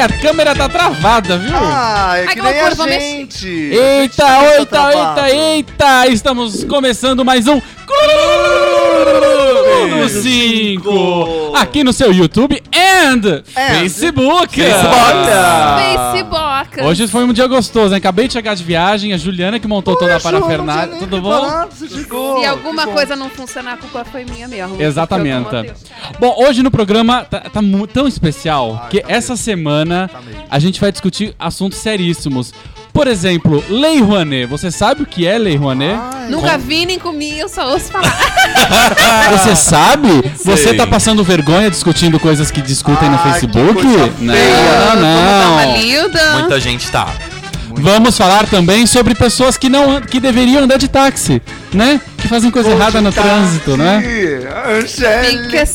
Ai, ai, ai, a câmera tá travada, viu? Ah, é Ai, que que nem a gente. Eita, A gente eita, eita, eita! Estamos começando mais um Clube dos 5 aqui no seu YouTube and Facebook. Facebook. Hoje foi um dia gostoso, hein? Acabei de chegar de viagem, a Juliana que montou toda a parafernália. Tudo bom? Se alguma coisa não funcionar, a culpa foi minha mesmo. Exatamente. Bom, hoje no programa tá, tá tão especial Ah, que tá essa semana Tá mesmo. a gente vai discutir assuntos seríssimos. Por exemplo, Lei Rouanet. Você sabe o que é Lei Rouanet? Ai, Nunca vi nem comi, eu só ouço falar. Você sabe? Você tá passando vergonha discutindo coisas que discutem no Ai, que Facebook? coisa Não, feia. Não. linda. Muita gente tá. Vamos falar também sobre pessoas que não que deveriam andar de táxi, né? Que fazem coisa errada no Tá trânsito, né? Angélica.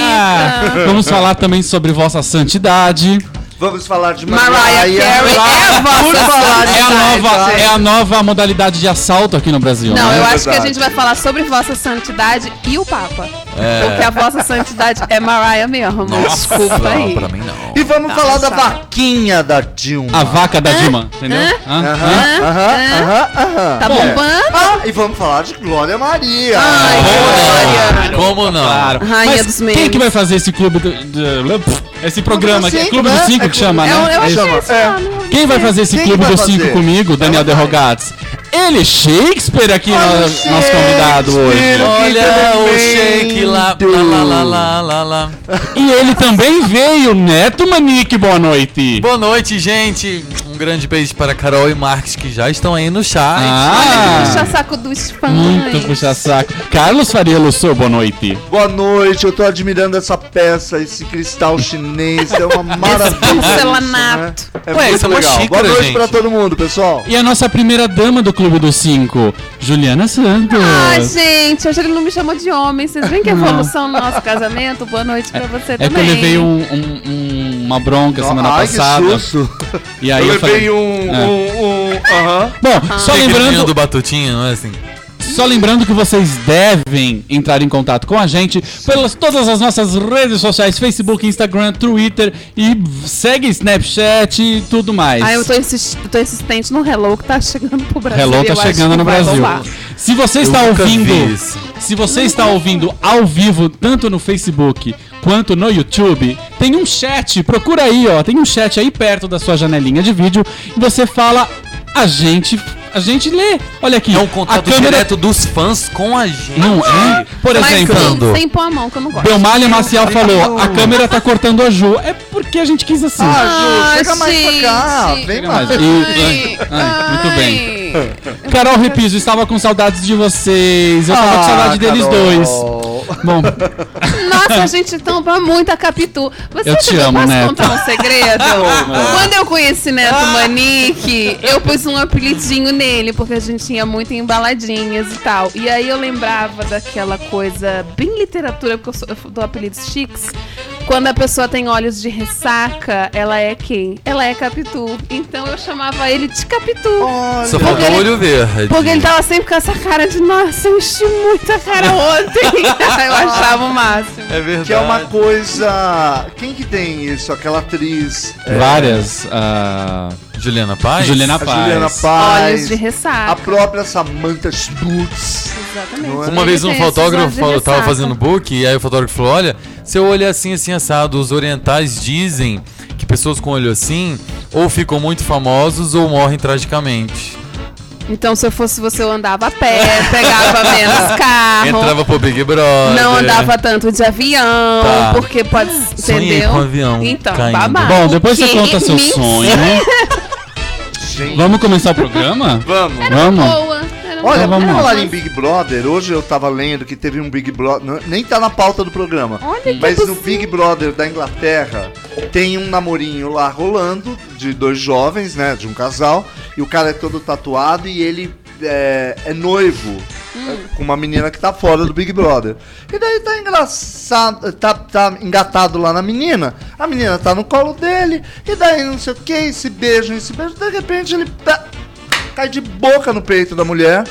Ah, vamos falar também sobre vossa santidade. Vamos falar de Mariah Mariah. Carey é Por falar É a nova, é a nova modalidade de assalto aqui no Brasil, Não, né? eu É acho que a verdade. gente vai falar sobre Vossa Santidade e o Papa. É. Porque a Vossa Santidade é Mariah mesmo. Desculpa não, aí. pra mim não. E vamos Tá, falar da sabe. vaquinha da Dilma. A vaca da Dilma, entendeu? Hã? Aham, aham, aham, aham. Tá Bom. bombando? Ah, e vamos falar de Glória Maria. Ai, Glória. Como não? Claro. Rainha Mas dos quem que vai fazer esse clube do, do- esse programa aqui? É Clube né? dos Cinco É que chama, né? eu É achei isso. esse É. nome. Quem vai fazer esse Quem clube dos cinco comigo, Daniel. Derrogados? Ele, Shakespeare, aqui, Olha nosso convidado hoje. Olha o shake lá, lá, lá, lá, lá, lá. E ele também veio, Neto Manique, boa noite. Boa noite, gente. Grande beijo para Carol e Marques que já estão aí no chat. Ah, Puxa saco dos fãs. muito puxa-saco. Carlos Faria Lussou, boa noite. Boa noite, eu tô admirando essa peça, esse cristal chinês, é uma maravilha. porcelanato. isso, né? É Ué, muito isso é uma legal. xícara, Boa noite gente. pra todo mundo, pessoal. E a nossa primeira dama do Clube dos Cinco, Juliana Santos. Ah, gente, hoje ele não me chamou de homem. Vocês veem que evolução no nosso casamento? Boa noite pra você É que eu também. levei um- um- um- uma bronca semana Ai, passada. que susto. E aí eu eu, falei. levei um, É. um, um, aham. Bom, só Aquele menino lembrando, do Batutinha, não é assim? Só lembrando que vocês devem entrar em contato com a gente pelas todas as nossas redes sociais, Facebook, Instagram, Twitter e segue Snapchat e tudo mais. Ah, eu tô, insist... tô insistente no Hello que tá chegando pro Brasil. Hello tá chegando no Brasil. Se você Eu está ouvindo, se você está ouvindo ao vivo, tanto no Facebook quanto no YouTube, tem um chat, procura aí, ó, tem um chat aí perto da sua janelinha de vídeo e você fala, a gente, a gente lê. Olha aqui, É um a contato câmera direto dos fãs com a gente. não é? Por Mas exemplo, sem, sem pôr a mão, que eu não gosto. Belmalha Maciel falou, a câmera tá cortando a Ju. É porque a gente quis assim. Ah, Ju, chega Ah, mais pra cá. Vem mais. E- ai, muito bem. Carol Repiso, estava com saudades de vocês. Eu tava com saudade deles Ah, Carol. dois. Bom, Nossa, a gente tampa muito a Capitu. Você Eu te amo, posso Neto. contar um segredo? Quando eu conheci Neto Manique, eu pus um apelidinho nele, porque a gente tinha muito embaladinhas e tal. E aí eu lembrava daquela coisa bem literatura, porque eu, sou, eu dou apelidos chiques. Quando a pessoa tem olhos de ressaca, ela é quem? Ela é Capitu. Então eu chamava ele de Capitu. Olha. Só Porque faltou ele- olho verde. Porque ele tava sempre com essa cara de, nossa, eu enchi muita cara ontem. eu achava o máximo. É verdade. Que é uma coisa. Quem que tem isso? Aquela atriz. é, várias. ah, Juliana Paz? Juliana A Paz. Juliana Olhos Paz. de A ressaca. própria Samantha Schmutz. Exatamente. É? Uma vez um fotógrafo olhos de falou, tava fazendo book e aí o fotógrafo falou: Olha, seu olho é assim, assim, assado. Os orientais dizem que pessoas com olho assim ou ficam muito famosos ou morrem tragicamente. Então, se eu fosse você, eu andava a pé, pegava menos carro. Entrava pro Big Brother. Não andava tanto de avião, Tá. porque pode. Sonhei entendeu? com um avião Então, caindo. babado. Bom, depois você conta seu sonho. Gente. Vamos começar o programa? Vamos. Vamos. Boa. Olha, Então lá. falar em Big Brother. Hoje eu tava lendo que teve um Big Brother. Nem tá na pauta do programa. Olha que Mas no. Big Brother da Inglaterra tem um namorinho lá rolando de dois jovens, né? De um casal. E o cara é todo tatuado e ele é, é noivo é, com uma menina que tá fora do Big Brother. E daí tá engraçado, tá, tá engatado lá na menina. A menina tá no colo dele. E daí não sei o que, esse beijo, esse beijo. De repente ele tá- cai de boca no peito da mulher.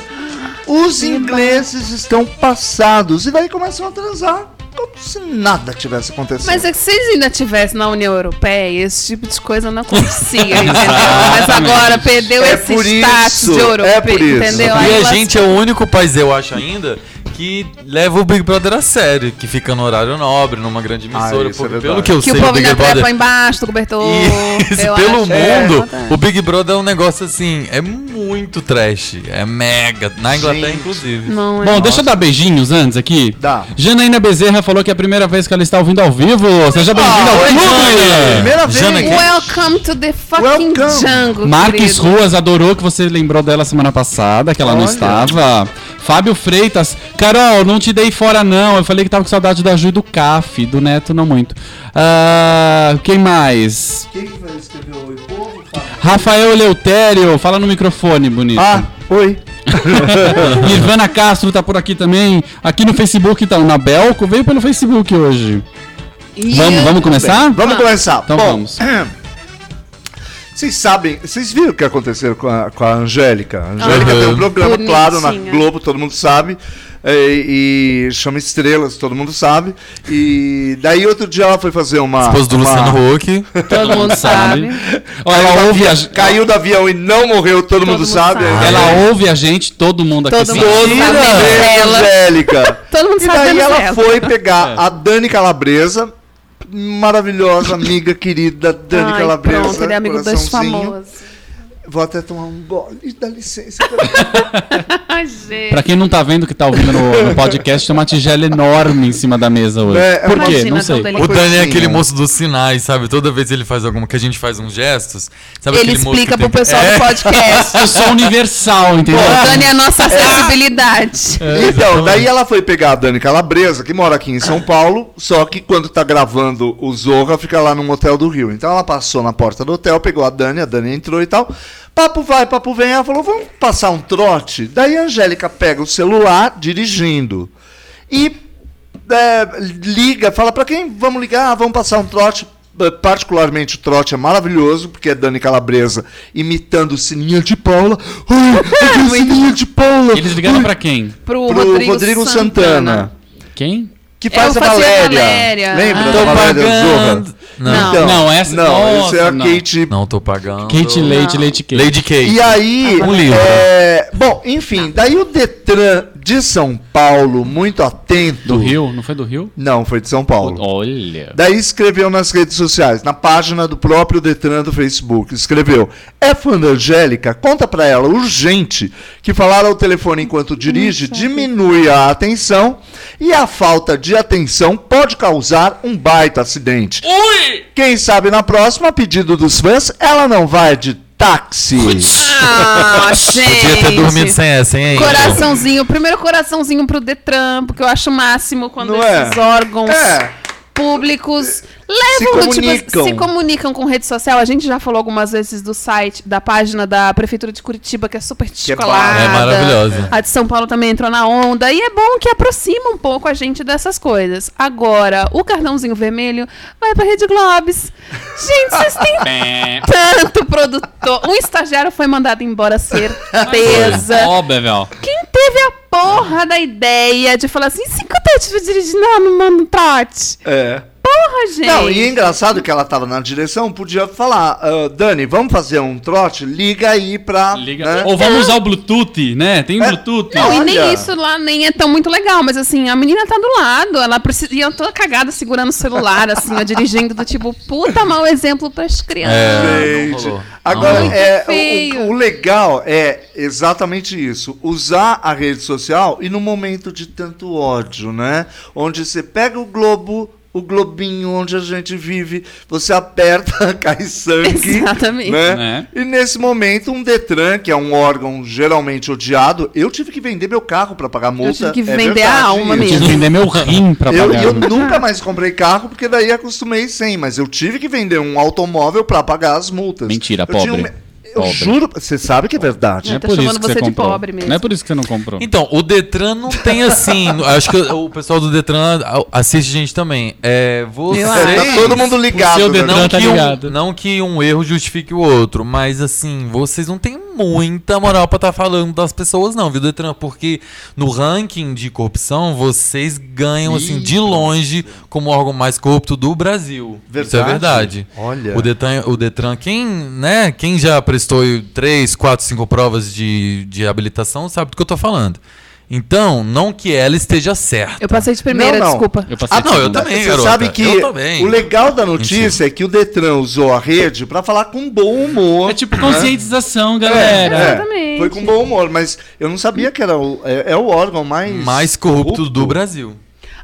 Os ingleses estão passados. E daí começam a transar. Como se nada tivesse acontecido. Mas é que se eles ainda estivessem na União Europeia, esse tipo de coisa não acontecia, entendeu? Mas agora perdeu É esse status isso, de europeu, é por isso. entendeu? E Aí a lascou. gente é o único país, eu acho ainda, que leva o Big Brother a sério, que fica no horário nobre, numa grande emissora. Ah, é pelo que eu Que sei, o o povo Big ainda trepa Brother. embaixo do cobertor. Isso, eu pelo acho. mundo, É, o Big Brother é um negócio assim, é muito trash, é mega, na Inglaterra Gente. inclusive. Não é. Bom, deixa eu dar beijinhos antes aqui. Dá. Janaína Bezerra falou que é a primeira vez que ela está ouvindo ao vivo. Seja bem-vinda ao oi, clube! Primeira vez. Jana, Welcome to the fucking Welcome. jungle, Marques querido. Ruas adorou que você lembrou dela semana passada, que ela não Olha. estava. Fábio Freitas, Carol, não te dei fora não. Eu falei que tava com saudade da Ju e do CAF, do Neto não muito. Ah, quem mais? Quem que vai escrever Oi Povo? Rafael Eleutério, fala no microfone, bonito. Ah, oi. Nirvana Castro tá por aqui também. Aqui no Facebook tá o Nabelco, veio pelo Facebook hoje. E Vamos, vamos começar? Vamos começar. Então Bom, vamos. Vocês sabem, vocês viram o que aconteceu com a, com a Angélica? A Angélica Aham. tem um programa, Bonitinha. claro, na Globo, todo mundo sabe. E, e chama Estrelas, todo mundo sabe. E daí outro dia ela foi fazer uma. Esposa do uma- Luciano Huck. Todo mundo sabe. Caiu, ela do ouve a, avião, caiu do avião e não morreu, todo, mundo, mundo sabe. sabe. ela ouve a gente, todo mundo aqui Todo mundo sabe. Ela. Angélica. Todo mundo E sabe daí da ela Gisela. foi pegar a Dani Calabresa, maravilhosa, amiga querida Dani Ai, Calabresa. pronto, ele é amigo dos coraçãozinho. famosos. Vou até tomar um gole, dá licença. Pra quem não tá vendo que tá ouvindo no, no podcast, tem uma tigela enorme em cima da mesa hoje. É, Por quê? Não sei. O Dani é aquele moço dos sinais, sabe? Toda vez ele faz alguma que a gente faz uns gestos. Sabe Ele explica que pro tem- pessoal É. do podcast. Eu sou universal, entendeu? O Dani é a nossa acessibilidade. Então, daí ela foi pegar a Dani Calabresa, que mora aqui em São Paulo, só que quando tá gravando o Zorra, fica lá num hotel do Rio. Então ela passou na porta do hotel, pegou a Dani, a Dani entrou e tal. Papo vai, papo vem. Ela falou, vamos passar um trote? Daí a Angélica pega o celular, dirigindo, e é, liga, fala pra quem vamos ligar, vamos passar um trote. Particularmente o trote é maravilhoso, porque é Dani Calabresa imitando Sininha de Paula. Ai, Sininha de Paula. Eles ligaram pra quem? Pro, Pro Rodrigo, Rodrigo, Santana. Santana. Quem? Que faz Eu a Valéria. Valéria. Lembra Ah. da Tô Valéria pagando. Zorra? Não, Não. Não, essa- Não, nossa, essa é a não. Kate. não tô pagando. Kate Leite, Leite Kate. Lady Kate. E aí, Um livro. é, bom, enfim, daí o Detran de São Paulo, muito atento. Do Rio? Não foi do Rio? Não, foi de São Paulo. Olha. Daí escreveu nas redes sociais, na página do próprio Detran do Facebook, escreveu: "É fã da Angélica? Conta pra ela urgente que falar ao telefone enquanto dirige diminui a atenção e a falta de atenção pode causar um baita acidente. Quem sabe na próxima, a pedido dos fãs, ela não vai de táxi." Ah, Podia ter dormido gente. sem essa, hein? Coraçãozinho, primeiro coraçãozinho pro Detran, porque eu acho o máximo quando Não é? esses órgãos É. públicos levam, do comunicam. tipo, se comunicam com rede social. A gente já falou algumas vezes do site, da página da Prefeitura de Curitiba, que é super descolada. É maravilhosa. A de São Paulo também entrou na onda. E é bom que aproxima um pouco a gente dessas coisas. Agora, o cartãozinho vermelho vai pra Rede Globes. Gente, vocês têm tanto produtor. Um estagiário foi mandado embora, certeza. Ó, Bevel. Quem teve a porra da ideia de falar assim, se eu estiver dirigindo lá no Mano Trote? É. Porra, gente. Não, e é engraçado que ela tava na direção, podia falar, "Ah, Dani, vamos fazer um trote? Liga aí pra. Liga. né?" Ou vamos usar o Bluetooth, né? Tem É. Bluetooth. Não, e Olha. nem isso lá nem é tão muito legal, mas assim, a menina tá do lado, ela precisa. E eu toda cagada segurando o celular, assim, ó, dirigindo do tipo, puta mau exemplo pras crianças. É. Gente, agora é, o, o legal é exatamente isso: usar a rede social e no momento de tanto ódio, né? Onde você pega o Globo o globinho onde a gente vive, você aperta, cai sangue. Exatamente. Né? E nesse momento, um Detran, que é um órgão geralmente odiado, eu tive que vender meu carro para pagar multa. tive que é vender a verdade alma isso. Eu tive que vender meu rim pra Eu, pagar. eu nunca mais comprei carro porque daí acostumei sem, mas eu tive que vender um automóvel para pagar as multas. Mentira, Eu tinha pobre. Eu Pobre. juro, você sabe que é verdade. Não é Tá por isso chamando que você você de comprou. pobre mesmo. Não é por isso que você não comprou. Então, o Detran não tem assim. acho que o pessoal do Detran assiste a gente também. É, você. Tá todo mundo ligado. seu né? Detran Não tá que, ligado. um, não que um erro justifique o outro, mas assim, vocês não têm muita moral pra estar falando das pessoas, não, viu, Detran? Porque no ranking de corrupção, vocês ganham, assim, de longe como o órgão mais corrupto do Brasil. Isso é verdade. Olha. O Detran, o Detran quem, né, quem já prestou 3, 4, 5 provas de, de habilitação sabe do que eu tô falando. Então, não que ela esteja certa. Eu passei de primeira, Não, não. desculpa. Eu passei Ah, não, de eu também, Você garota. sabe que o legal da notícia é que o Detran usou a rede pra falar com bom humor. É tipo né? conscientização, galera. É, Exatamente. Foi com bom humor, mas eu não sabia que era o, é, é o órgão mais, mais corrupto do Brasil.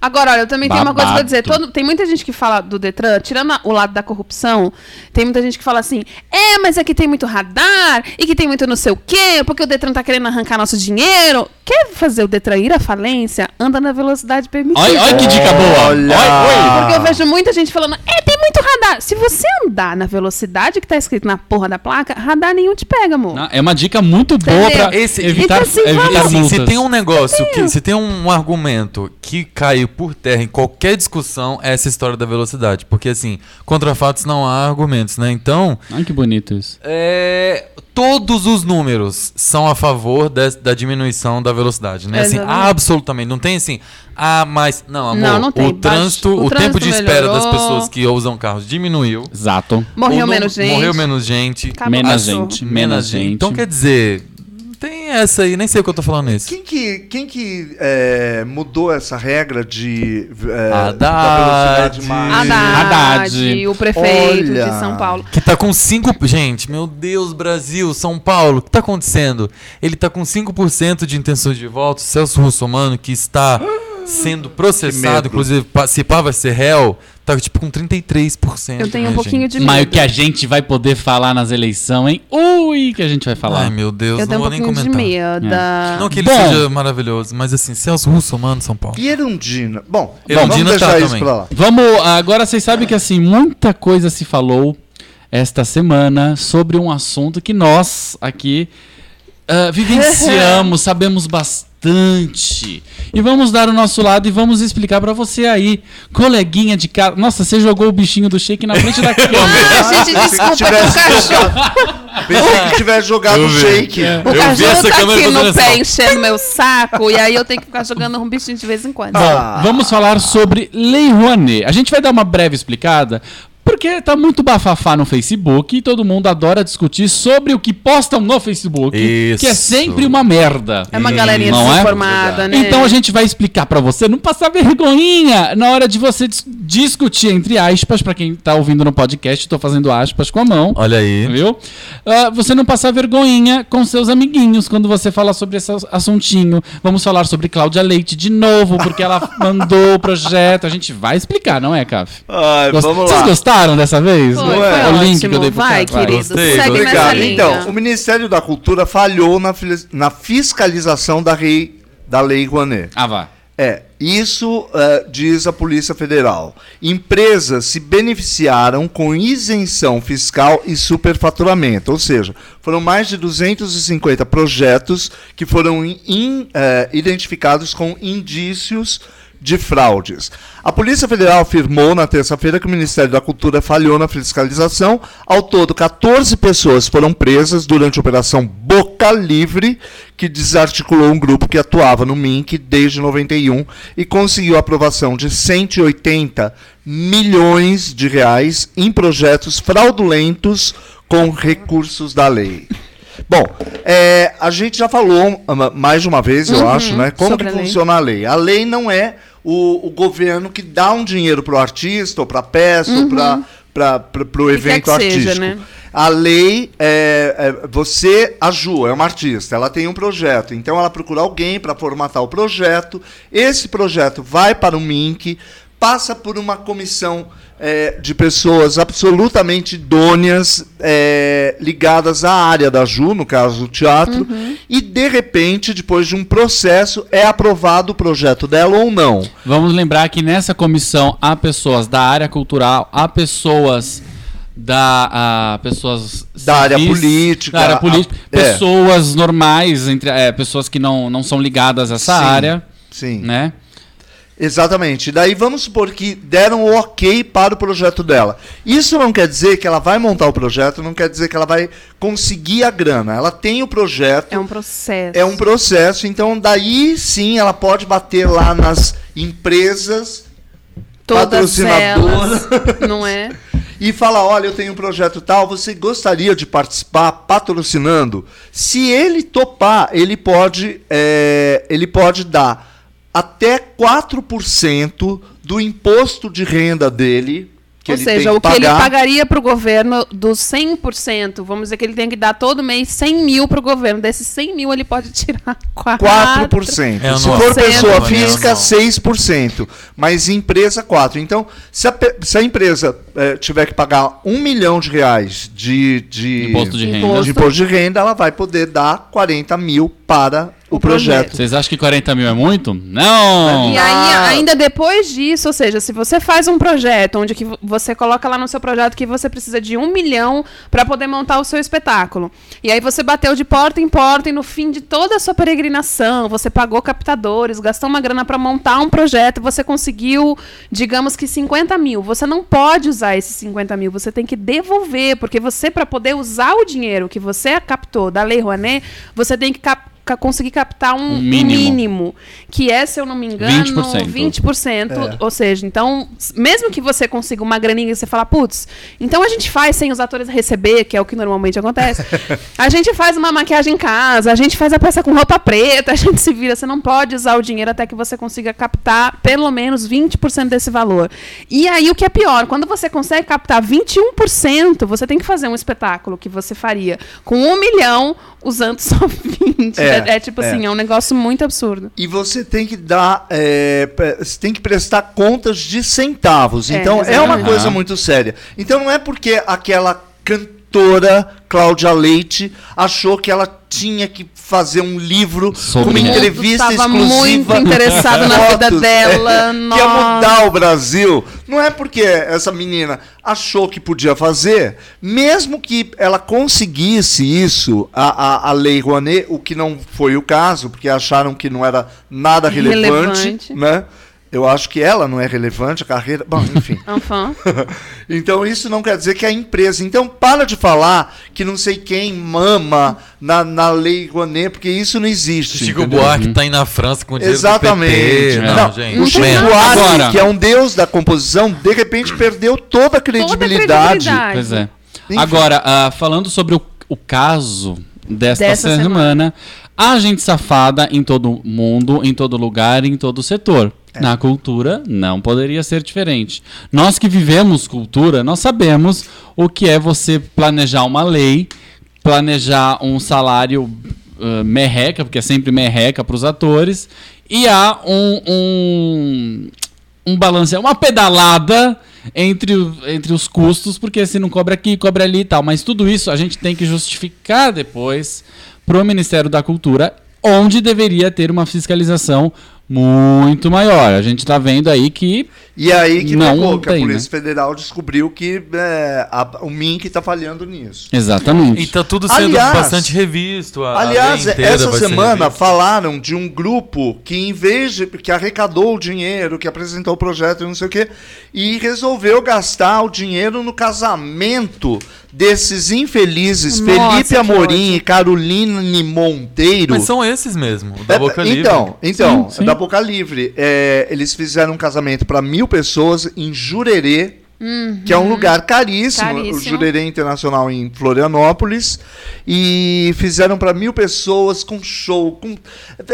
Agora, olha, eu também tenho uma coisa pra dizer. Todo- tem muita gente que fala do Detran, tirando a- o lado da corrupção, tem muita gente que fala assim: é, mas aqui tem muito radar e que tem muito não sei o quê, porque o Detran tá querendo arrancar nosso dinheiro. Quer fazer o Detran ir à falência? Anda na velocidade permitida. Olha, olha que dica boa. Olha. Olha, Porque eu vejo muita gente falando, é, tem muito radar. Se você andar na velocidade que tá escrito na porra da placa, radar nenhum te pega, amor. Não, É uma dica muito boa Entendeu? pra Esse- evitar, Então, assim, evitar Assim, multas. se tem um negócio, que, se tem um argumento que caiu por terra em qualquer discussão, é essa história da velocidade. Porque, assim, contra fatos não há argumentos, né? Então, Ai, que bonito isso. é, todos os números são a favor des- da diminuição da velocidade, né? Assim, absolutamente. Não tem assim, ah, mas. Não, amor, Não, não tem. o trânsito, o o, tempo trânsito de espera das melhorou. pessoas que usam carros diminuiu. Exato. Morreu menos gente. Morreu menos gente. Acabou Menos gente. Menos gente. Então quer dizer, tem essa aí, nem sei o que eu tô falando nisso. Quem que, quem que é, mudou essa regra de é, Haddad. da velocidade máxima? Haddad, Haddad. o prefeito Olha. de São Paulo. Que tá com 5%. Gente, meu Deus, Brasil, São Paulo, o que tá acontecendo? Ele tá com 5% de intenções de voto. Celso Russomano, que está sendo processado, medo. inclusive, se pá vai ser réu, tá tipo com 33%. Eu tenho um né, pouquinho gente? de Mas o medo. que a gente vai poder falar nas eleições, hein? Ui, que a gente vai falar. Ai, meu Deus, Eu não tenho um vou nem pouquinho de comentar. medo. É. Não que ele Bom. seja maravilhoso, mas assim, Celso Russomano, São Paulo. E Erundina? Bom, Erundina vamos deixar tá isso também. pra lá. Vamos, agora vocês sabem que assim, muita coisa se falou esta semana sobre um assunto que nós aqui ah, vivenciamos, sabemos bastante. E vamos dar o nosso lado e vamos explicar pra você aí, coleguinha de casa. Nossa, você jogou o bichinho do shake na frente da câmera. Ah, gente, desculpa, que tivesse o cachorro, jogado, pensei que tivesse jogado vi. shake. o Eu vi cachorro essa tá câmera aqui no pé assim, enchendo meu saco, e aí eu tenho que ficar jogando um bichinho de vez em quando. Ah. Vamos falar sobre Lei Rouanet. A gente vai dar uma breve explicada, porque tá muito bafafá no Facebook e todo mundo adora discutir sobre o que postam no Facebook, Isso. que é sempre uma merda. É uma galerinha Não é? desinformada, né? Então a gente vai explicar pra você não passar vergonhinha na hora de você dis- discutir entre aspas, pra quem tá ouvindo no podcast, tô fazendo aspas com a mão. Olha aí. Viu? Ah, você não passar vergonhinha com seus amiguinhos quando você fala sobre esse assuntinho. Vamos falar sobre Cláudia Leite de novo, porque ela mandou o projeto. A gente vai explicar, não é, Caf? Ai, Gost- vamos Vocês lá. Gostaram dessa vez? Foi, Não foi é? O link ótimo. que eu dei pro Vai, cara. querido, Gostei, segue gostei. nessa Obrigado. linha. Então, o Ministério da Cultura falhou na, na fiscalização da, rei, da Lei Rouanet. Ah, vá. É, isso eh, diz a Polícia Federal. Empresas se beneficiaram com isenção fiscal e superfaturamento, ou seja, foram mais de 250 projetos que foram in- in- eh, identificados com indícios de fraudes. A Polícia Federal afirmou na terça-feira que o Ministério da Cultura falhou na fiscalização. Ao todo, 14 pessoas foram presas durante a Operação Boca Livre, que desarticulou um grupo que atuava no MINC desde 91 e conseguiu a aprovação de 180 milhões de reais em projetos fraudulentos com recursos da lei. Bom, é, a gente já falou ah, mais de uma vez, eu acho, né? Como que a funciona a lei. A lei não é o, o governo que dá um dinheiro para o artista, ou para a peça, ou para o evento que seja, artístico. né? A lei é, é- você, a Ju, é uma artista, ela tem um projeto, então ela procura alguém para formatar o projeto. Esse projeto vai para o MINC, passa por uma comissão é, de pessoas absolutamente idôneas é, ligadas à área da Ju, no caso do teatro, e de repente, depois de um processo, é aprovado o projeto dela ou não. Vamos lembrar que nessa comissão há pessoas da área cultural, há pessoas da ah, pessoas Da área civis, política, da área a- política, é. pessoas normais entre é, pessoas que não, não são ligadas a essa Sim, área, Sim. né? Exatamente. Daí vamos supor que deram o ok para o projeto dela. Isso não quer dizer que ela vai montar o projeto, não quer dizer que ela vai conseguir a grana. Ela tem o projeto, É um processo. é um processo, então daí sim ela pode bater lá nas empresas Todas elas, patrocinadoras. não é? e falar: olha, eu tenho um projeto tal, você gostaria de participar patrocinando? Se ele topar, ele pode, é, ele pode dar até 4% do imposto de renda dele. Que Ou ele seja, tem o que ele pagar. pagaria para o governo dos 100%, vamos dizer que ele tem que dar todo mês 100 mil para o governo. Desses 100 mil, ele pode tirar 4%. 4%. É se anual. for pessoa É física, anual. 6%. Mas empresa, 4%. Então, se a, se a empresa eh, tiver que pagar um milhão de reais de, de, Imposto de renda. De imposto de renda, ela vai poder dar 40 mil para o, O projeto. projeto. Vocês acham que 40 mil é muito? Não! E aí, ainda depois disso, ou seja, se você faz um projeto onde que vo- você coloca lá no seu projeto que você precisa de um milhão para poder montar o seu espetáculo. E aí você bateu de porta em porta e no fim de toda a sua peregrinação, você pagou captadores, gastou uma grana para montar um projeto, você conseguiu, digamos que 50 mil. Você não pode usar esses 50 mil, você tem que devolver, porque você, para poder usar o dinheiro que você captou da Lei Rouanet, você tem que cap- ca- conseguir captar um, Um um mínimo. mínimo. que é, se eu não me engano, 20%. 20%. É. Ou seja, então, mesmo que você consiga uma graninha e você fala, putz, então a gente faz sem os atores receber, que é o que normalmente acontece. a gente faz uma maquiagem em casa, a gente faz a peça com roupa preta, a gente se vira. Você não pode usar o dinheiro até que você consiga captar pelo menos 20% desse valor. E aí, o que é pior, quando você consegue captar 21%, você tem que fazer um espetáculo que você faria com um milhão usando só 20. É, É, é tipo é. assim, é um negócio muito absurdo. E você tem que dar, é, você tem que prestar contas de centavos. É, Então é uma coisa muito séria. Então não é porque aquela cantora Cláudia Leite achou que ela tinha que fazer um livro Sobre com uma ela. entrevista Estava exclusiva. muito interessado na vida dela. é, que ia mudar o Brasil. Não é porque essa menina achou que podia fazer, mesmo que ela conseguisse isso, a, a, a Lei Rouanet, o que não foi o caso, porque acharam que não era nada relevante, Relevante. né? Eu acho que ela não é relevante, a carreira. Bom, enfim. Então isso não quer dizer que a empresa. Então para de falar que não sei quem mama na, na Lei Rouanet, porque isso não existe. Chico entendeu? Buarque tá aí na França com o dinheiro Exatamente. do PT. Não, Não, gente. o Chico. Buarque, Agora- que é um deus da composição, de repente perdeu toda a credibilidade. credibilidade. Pois é. Enfim. Agora, ah, falando sobre o, o caso desta Dessa semana, há gente safada em todo mundo, em todo lugar, em todo setor. É. Na cultura, não poderia ser diferente. Nós que vivemos cultura, nós sabemos o que é você planejar uma lei, planejar um salário ah, merreca, porque é sempre merreca para os atores, e há um, um, um balanço, uma pedalada entre, o- entre os custos, porque se não cobra aqui, cobra ali e tal. Mas tudo isso a gente tem que justificar depois pro Ministério da Cultura, onde deveria ter uma fiscalização muito maior. A gente tá vendo aí que E aí que Não pegou, que a tem, Polícia Federal descobriu que é, a- o Mink está falhando nisso. exatamente. E tá tudo sendo Aliás- bastante revisto. a- a Aliás, inteira essa semana falaram de um grupo que, em vez de. que arrecadou o dinheiro, que apresentou o projeto e não sei o quê, e resolveu gastar o dinheiro no casamento desses infelizes Nossa, Felipe Amorim e Caroline Monteiro. Mas são esses mesmo, o da É, Boca Livre. então, então Sim, sim. da Boca Livre. É, eles fizeram um casamento para mil pessoas em Jurerê, que é um lugar caríssimo, o Caríssimo. Jurerê Internacional em Florianópolis, e fizeram para mil pessoas com show, com,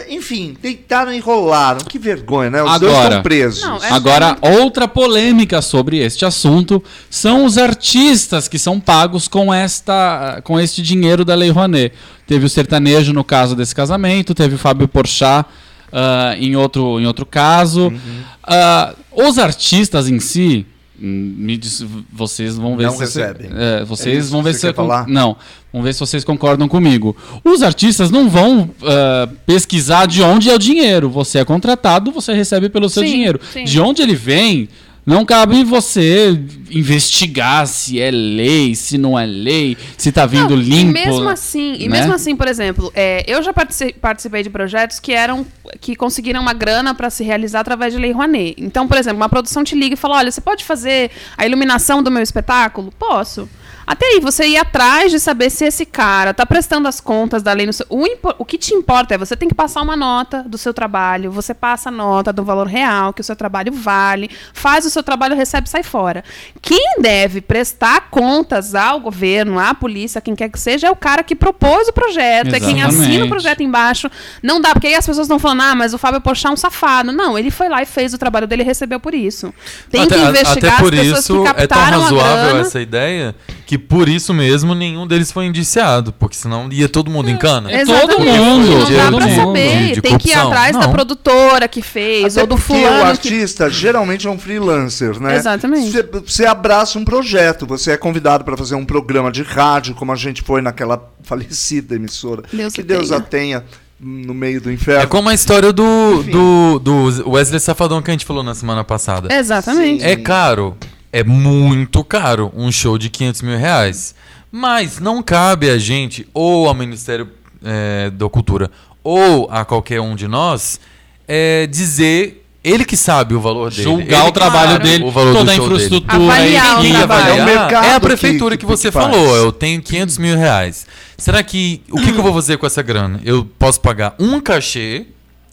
enfim, deitaram e rolaram. Que vergonha, né? Os dois Agora. estão presos. Não, é- Agora, outra polêmica sobre este assunto são os artistas que são pagos com esta com este dinheiro da Lei Rouanet. Teve o sertanejo no caso desse casamento, teve o Fábio Porchat ah, em, outro, em outro caso. Uhum. Ah, os artistas em si, hum, me diz- vocês vão ver Não se recebem. é, É vocês isso vão ver você se falar? não. Vamos ver se vocês concordam comigo. Os artistas não vão ah, pesquisar de onde é o dinheiro. Você é contratado, você recebe pelo seu Sim, dinheiro. sim. De onde ele vem, não cabe você investigar se é lei, se não é lei, se tá vindo Não, limpo. E mesmo assim, e né? mesmo assim, por exemplo, é, eu já partici- participei de projetos que eram que conseguiram uma grana para se realizar através de lei Rouanet. Então, por exemplo, uma produção te liga e fala: "Olha, você pode fazer a iluminação do meu espetáculo?" Posso. Até aí, você ir atrás de saber se esse cara tá prestando as contas da lei no seu. O, impo- o que te importa é você tem que passar uma nota do seu trabalho, você passa a nota do valor real que o seu trabalho vale, faz o seu trabalho, recebe sai fora. Quem deve prestar contas ao governo, à polícia, quem quer que seja, é o cara que propôs o projeto, é quem assina Exatamente. o projeto embaixo. Não dá, porque aí as pessoas estão falando, ah, mas o Fábio Pochá é um safado. Não, ele foi lá e fez o trabalho dele e recebeu por isso. Tem até, que investigar até por as pessoas isso que é tão captaram a razoável essa ideia que por isso mesmo nenhum deles foi indiciado, porque senão ia todo mundo em cana. É Exatamente, todo mundo, Não dá todo pra mundo. saber. De- de Tem que ir corrupção. atrás da Não. produtora que fez, Até ou do porque o fulano que artista geralmente é um freelancer, né? Exatamente. Você, você abraça um projeto, você é convidado para fazer um programa de rádio, como a gente foi naquela falecida emissora. Deus que Deus tenha. a tenha no meio do inferno. É como a história do, Enfim. do, do Wesley Safadão que a gente falou na semana passada. Exatamente. É caro. É muito caro um show de 500 mil reais. Mas não cabe a gente, ou ao Ministério eh, da Cultura, ou a qualquer um de nós, eh, dizer. Ele que sabe o valor dele. Julgar Ele o trabalho sabe dele, o valor toda a do show dele. infraestrutura. Avaliar o avaliar. É o mercado É a prefeitura que, que- você que faz. falou. Eu tenho 500 mil reais. Será que. O que, que eu vou fazer com essa grana? Eu posso pagar um cachê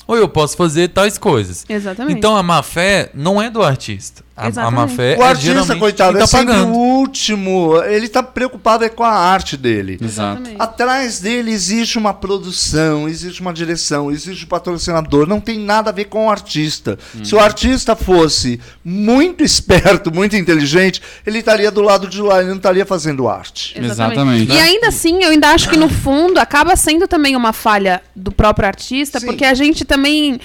ou eu posso fazer tais coisas. Exatamente. Então a má fé não é do artista. A, a má Exatamente. fé O é artista, geralmente coitado, quem é tá sempre pagando. o último. Ele tá preocupado é com a arte dele. Exato. Atrás dele existe uma produção, existe uma direção, existe um patrocinador. Não tem nada a ver com o artista. Se o artista fosse muito esperto, muito inteligente, ele estaria do lado de lá, ele não estaria fazendo arte. Exatamente. E ainda assim, eu ainda acho que no fundo acaba sendo também uma falha do próprio artista, Sim. porque a gente também.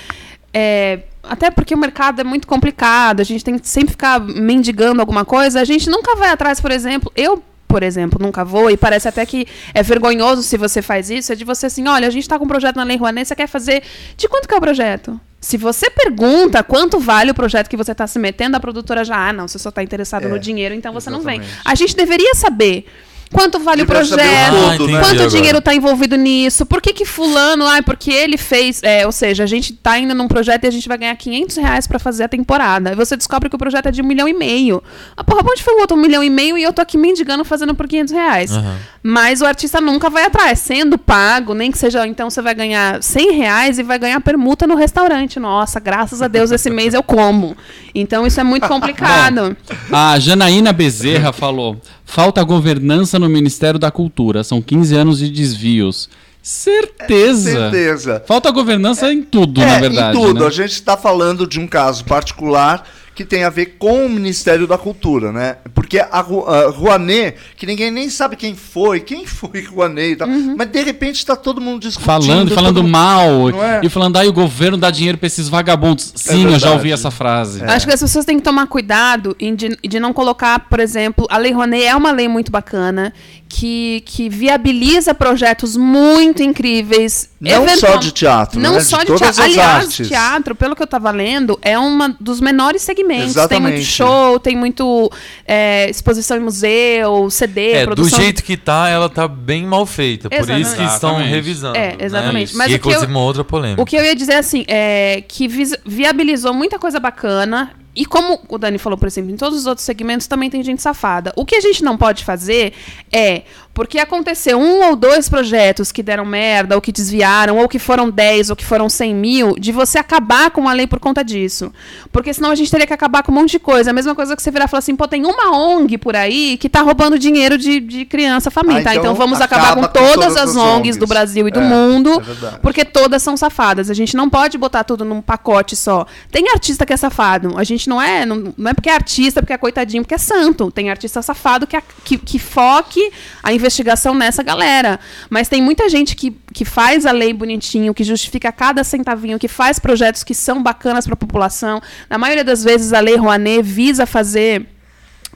é, até porque o mercado é muito complicado, a gente tem que sempre ficar mendigando alguma coisa, a gente nunca vai atrás, por exemplo, eu. Por exemplo, nunca vou, e parece até que é vergonhoso se você faz isso, é de você assim, olha, a gente tá com um projeto na Lei Rouanet, você quer fazer... De quanto que é o projeto? Se você pergunta quanto vale o projeto que você está se metendo, a produtora já, ah, não, você só está interessado É, no dinheiro, então você não vem. exatamente. A gente deveria saber quanto vale o projeto, Ah, entendi né? quanto agora. dinheiro está envolvido nisso, por que que fulano, ah, porque ele fez, é, ou seja, a gente está indo num projeto e a gente vai ganhar 500 reais para fazer a temporada, e você descobre que o projeto é de um milhão e meio. Ah, porra, onde foi o outro um milhão e meio e eu tô aqui mendigando fazendo por 500 reais? Aham. Mas o artista nunca vai atrás, sendo pago, nem que seja, então você vai ganhar 100 reais e vai ganhar permuta no restaurante. Nossa, graças a Deus esse mês eu como. Então isso é muito complicado. A Janaína Bezerra falou: falta governança no Ministério da Cultura. São 15 anos de desvios. Certeza. Certeza. Falta governança em tudo, é, na verdade. em tudo. né? A gente está falando de um caso particular que tem a ver com o Ministério da Cultura, né? Porque a, Ru- a Rouanet, que ninguém nem sabe quem foi, quem foi Rouanet e tal, mas de repente está todo mundo discutindo. Falando, falando mundo- mal. É? E falando, aí o governo dá dinheiro pra esses vagabundos. Sim, eu já ouvi essa frase. Acho que as pessoas têm que tomar cuidado de, de não colocar, por exemplo, a Lei Rouanet é uma lei muito bacana, que, que viabiliza projetos muito incríveis. Não eventual- só de teatro, Não né? só De de, todas teatro. as Aliás, artes. teatro, pelo que eu estava lendo, é um dos menores segmentos. Tem muito Exatamente. show, tem muito é, exposição em museu, CD, É, do produção. jeito que tá, ela tá bem mal feita. Por isso que Exatamente. estão Exatamente. revisando. É, exatamente. Né? Mas e o que eu- uma outra polêmica. O que eu ia dizer assim, é que viabilizou muita coisa bacana. E como o Dani falou, por exemplo, em todos os outros segmentos também tem gente safada. O que a gente não pode fazer é, porque aconteceu um ou dois projetos que deram merda, ou que desviaram, ou que foram 10, ou que foram 100 mil, de você acabar com a lei por conta disso. Porque senão a gente teria que acabar com um monte de coisa. A mesma coisa que você virar e falar assim, pô, tem uma ONG por aí que tá roubando dinheiro de, de criança faminta. Ah, então, então vamos acabar acaba com com todas, todas as as ONGs do ONGs. Brasil e do É, mundo. é. Porque todas são safadas. A gente não pode botar tudo num pacote só. Tem artista que é safado. A gente não é, não, não é porque é artista, porque é coitadinho, porque é santo. Tem artista safado que, que, que foque a investigação nessa galera. Mas tem muita gente que, que faz a lei bonitinho, que justifica cada centavinho, que faz projetos que são bacanas para a população. Na maioria das vezes, a lei Rouanet visa fazer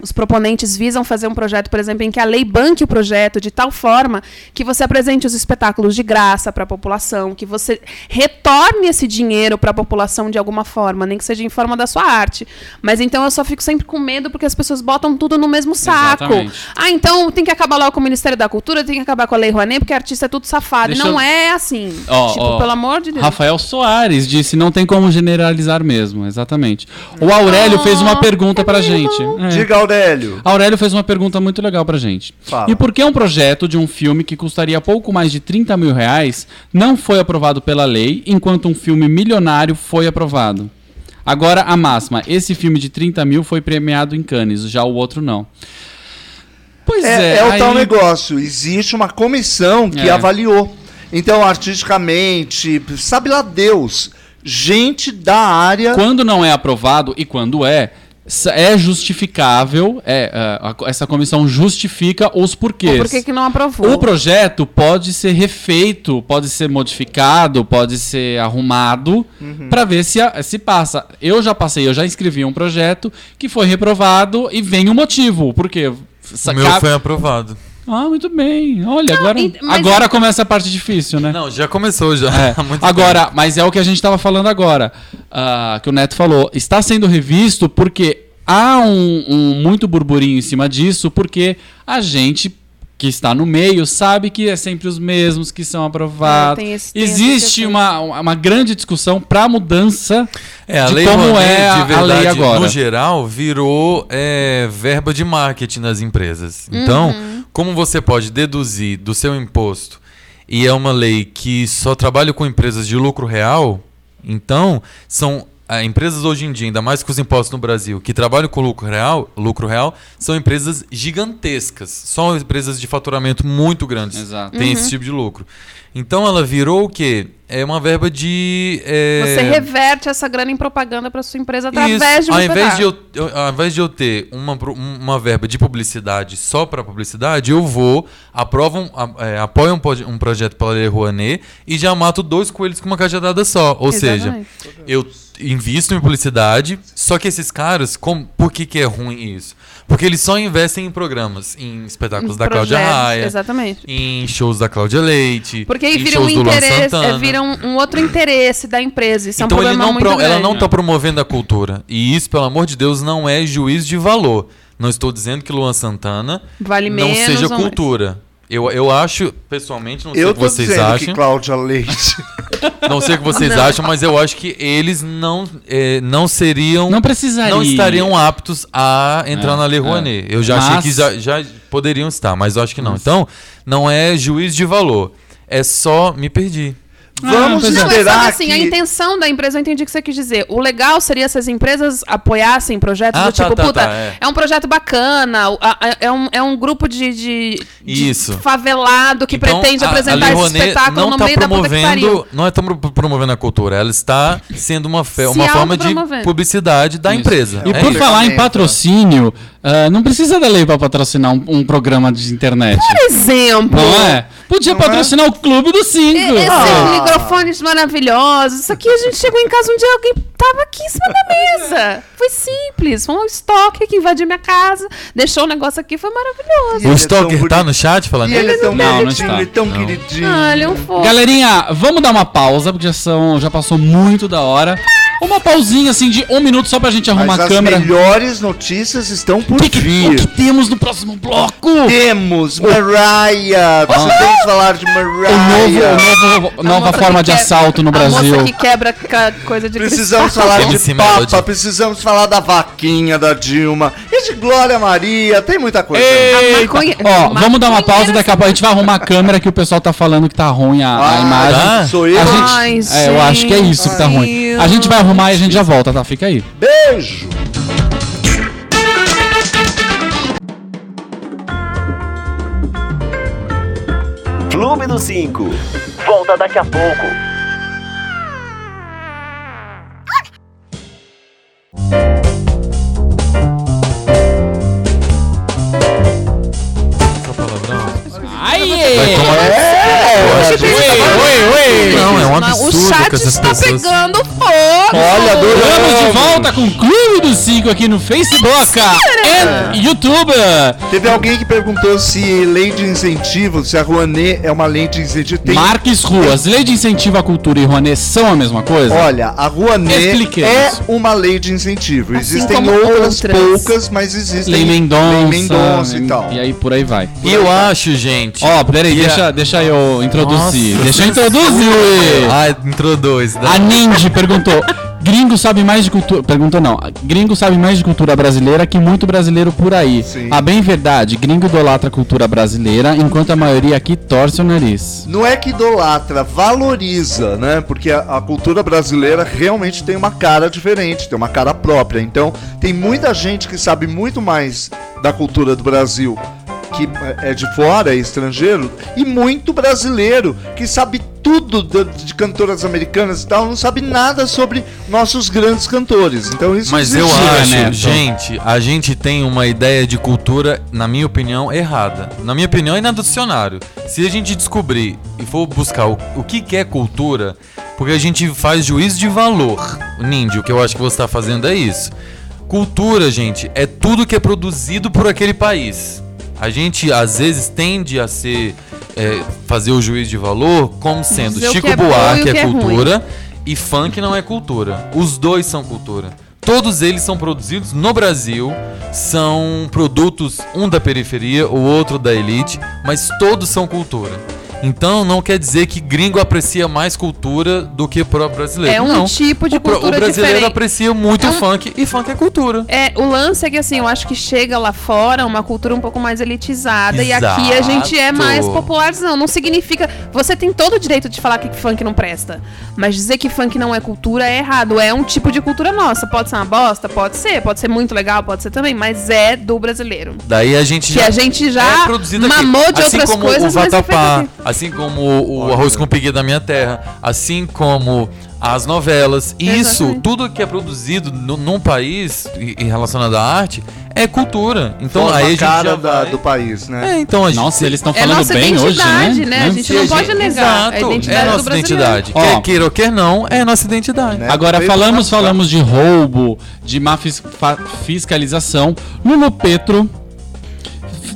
os proponentes visam fazer um projeto, por exemplo, em que a lei banque o projeto de tal forma que você apresente os espetáculos de graça para a população, que você retorne esse dinheiro para a população de alguma forma, nem que seja em forma da sua arte. Mas então eu só fico sempre com medo porque as pessoas botam tudo no mesmo saco. Exatamente. Ah, então tem que acabar logo com o Ministério da Cultura, tem que acabar com a Lei Rouanet, porque artista é tudo safado. Deixa e não eu- é assim. Ó, tipo, ó, pelo amor de Deus. Rafael Soares disse: não tem como generalizar mesmo. Exatamente. O Aurélio fez uma pergunta pra gente. É. Diga, Aurélio. Aurélio fez uma pergunta muito legal pra gente. Fala. E por que um projeto de um filme que custaria pouco mais de 30 mil reais não foi aprovado pela lei, enquanto um filme milionário foi aprovado? Agora a máxima: esse filme de 30 mil foi premiado em Cannes, já o outro não. Pois é, É, é o aí- tal negócio. Existe uma comissão que É. avaliou. Então, artisticamente, sabe lá Deus, gente da área. Quando não é aprovado e quando é, é justificável, é, é, a- essa comissão justifica os porquês. Por que, que não aprovou? O projeto pode ser refeito, pode ser modificado, pode ser arrumado Uhum. pra ver se, a- se passa. Eu já passei, eu já escrevi um projeto que foi reprovado e vem o motivo. Por quê? O meu foi aprovado. Ah, muito bem. Olha, agora, e- mas- agora começa a parte difícil, né? Não, já começou já. É. Agora, mas é o que a gente estava falando agora, ah, que o Neto falou. Está sendo revisto porque há um, um muito burburinho em cima disso, porque a gente que está no meio sabe que é sempre os mesmos que são aprovados. É, tem esse- tem Existe uma, uma grande discussão para mudança É, a de lei como Rouanet, é a, de a verdade, lei agora. no geral, virou é, verba de marketing nas empresas. Então, como você pode deduzir do seu imposto e é uma lei que só trabalha com empresas de lucro real, então são ah, empresas hoje em dia, ainda mais com os impostos no Brasil, que trabalham com lucro real, lucro real, são empresas gigantescas, são empresas de faturamento muito grandes. Exato. Tem esse tipo de lucro. Então ela virou o quê? É uma verba de é, Você reverte essa grana em propaganda para sua empresa através isso. de um ao invés de, eu, eu- ao invés de eu ter uma, uma verba de publicidade só para publicidade, eu vou, aprovo um, é, apoio um, um projeto pela Lei Rouanet e já mato dois coelhos com uma cajadada só. Ou seja, Exatamente. eu invisto em publicidade, só que esses caras, como, por que, que é ruim isso? Porque eles só investem em programas, em espetáculos da Cláudia Raia, Exatamente. em shows da Cláudia Leite, Porque aí em vira um interesse, é, vira um, um outro interesse da empresa. Isso Então é um ele problema não muito pro- grande. ela não está promovendo a cultura. E isso, pelo amor de Deus, não é juízo de valor. Não estou dizendo que Luan Santana Vale não menos seja cultura. Eu, eu acho, pessoalmente, não sei Eu o que tô vocês dizendo acham. que Cláudia Leite. Não sei o que vocês Não. acham, mas eu acho que eles não, eh, não seriam. Não precisaria. não estariam aptos a entrar É, na Lei é. Rouanet. Eu já Mas- achei que já, já poderiam estar, mas eu acho que não. Então, não é juízo de valor. É só. Me perdi. Vamos pois é. Não, é esperar assim, que... a intenção da empresa, eu entendi o que você quis dizer. O legal seria se as empresas apoiassem projetos Ah, do tá, tipo, tá, puta, tá, é. é. um projeto bacana, a- a- é um, é um grupo de, de, de Isso. favelado que Então, pretende a- a apresentar Lei esse espetáculo não no tá meio da puta que pariu. promovendo, não é tão pro- promovendo a cultura, ela está sendo uma, fe- uma forma de publicidade da Isso. empresa. E É por falar em Ferramenta. patrocínio, ah, não precisa da lei para patrocinar um, um programa de internet. Por exemplo, Não é? Podia Não é? patrocinar o Clube dos Cinco. e- esses Ah. Microfones maravilhosos. Isso aqui a gente chegou em casa um dia, alguém tava aqui em cima da mesa. Foi simples. Foi um estoque que invadiu minha casa, deixou o negócio aqui, foi maravilhoso. Ele O é Stalker tão tá no chat falando E ele é tão Não, não está. ele é tão Não. queridinho. Ah, ele é um fofo. Galerinha, vamos dar uma pausa, porque já, são, já passou muito da hora. Uma pausinha assim de um minuto só pra gente arrumar Mas a as câmera. melhores notícias estão por que, que- vir. o que temos no próximo bloco? Temos Mariah. Precisamos falar de O novo, Mariah. o novo- nova forma que de assalto no A Brasil. moça que quebra coisa de Precisamos cristal. falar de. Papa, precisamos falar da vaquinha da Dilma e de Glória Maria, tem muita coisa. Maconha- Ó, vamos dar uma pausa e daqui a pouco a gente vai arrumar a câmera que o pessoal tá falando que tá ruim a, a Ah, imagem. sou eu. A gente, Ai, é, eu acho que é isso que tá ruim. A gente vai arrumar arrumar e a gente já volta, tá? Fica aí. Beijo! Clube do 5. Volta daqui a pouco. Essa palavrão. Ai! Oi, oi, oi! Não, é um absurdo. O chat está pegando Olha, adoramos. Estamos de volta com o Clube dos Cinco aqui no Facebook e YouTube. Teve alguém que perguntou se lei de incentivo, se a Rouanet é uma lei de incentivo. Tem- Marques Ruas, lei de incentivo à cultura e Rouanet são a mesma coisa? Olha, a Rouanet é uma lei de incentivo. Assim Existem outras, outras. poucas, mas existem Lei Mendonça. Lei Mendonça e tal. E aí por aí vai. E eu acho, gente... Ó, peraí, que a- deixa, deixa eu introduzir. Nossa, deixa eu introduzir. Ah, introduz. A Nindy perguntou: Gringo sabe mais de cultura. Perguntou não. Gringo sabe mais de cultura brasileira que muito brasileiro por aí. Sim. A bem verdade, gringo idolatra a cultura brasileira, enquanto a maioria aqui torce o nariz. Não é que idolatra, valoriza, né? Porque a, a cultura brasileira realmente tem uma cara diferente, tem uma cara própria. Então, tem muita gente que sabe muito mais da cultura do Brasil que é de fora, é estrangeiro, e muito brasileiro que sabe tudo de, de cantoras americanas e tal, não sabe nada sobre nossos grandes cantores. Então isso Mas eu acho, Neto. gente, a gente tem uma ideia de cultura, na minha opinião, errada. Na minha opinião e na do dicionário. Se a gente descobrir e for buscar o, o que, que é cultura, porque a gente faz juízo de valor. Nindy, o que eu acho que você está fazendo é isso. Cultura, gente, é tudo que é produzido por aquele país. A gente, às vezes, tende a ser. é, fazer o juízo de valor como sendo Dizer Chico que é Buarque que é é ruim. cultura e funk não é cultura. Os dois são cultura. Todos eles são produzidos no Brasil, são produtos, um da periferia, o outro da elite, mas todos são cultura. Então não quer dizer que gringo aprecia mais cultura do que o próprio brasileiro. É um não. tipo de o, cultura O brasileiro diferente. aprecia muito É um- funk e funk é cultura. É, o lance é que assim, eu acho que chega lá fora uma cultura um pouco mais elitizada e aqui a gente é Exato. mais popularzão. Não significa. Você tem todo o direito de falar que funk não presta. Mas dizer que funk não é cultura é errado. É um tipo de cultura nossa. Pode ser uma bosta? Pode ser. Pode ser muito legal, pode ser também. Mas é do brasileiro. Daí a gente Que já a gente já é mamou de assim outras coisas, o mas é vatapá. Assim como o arroz com piguê da minha terra, assim como as novelas. Isso, Exatamente. tudo que é produzido no, num país e, e relacionado à arte é cultura. Então Forma aí a a gente cara da- do país, né? É, então a gente Nossa, eles estão É falando nossa bem hoje, né? né? A gente Se não pode negar. Exato, a identidade é nossa identidade. Ó. Quer queira ou quer não, é a nossa identidade. Né? Agora falamos, falamos de roubo, de má fiscalização. Lulu Petro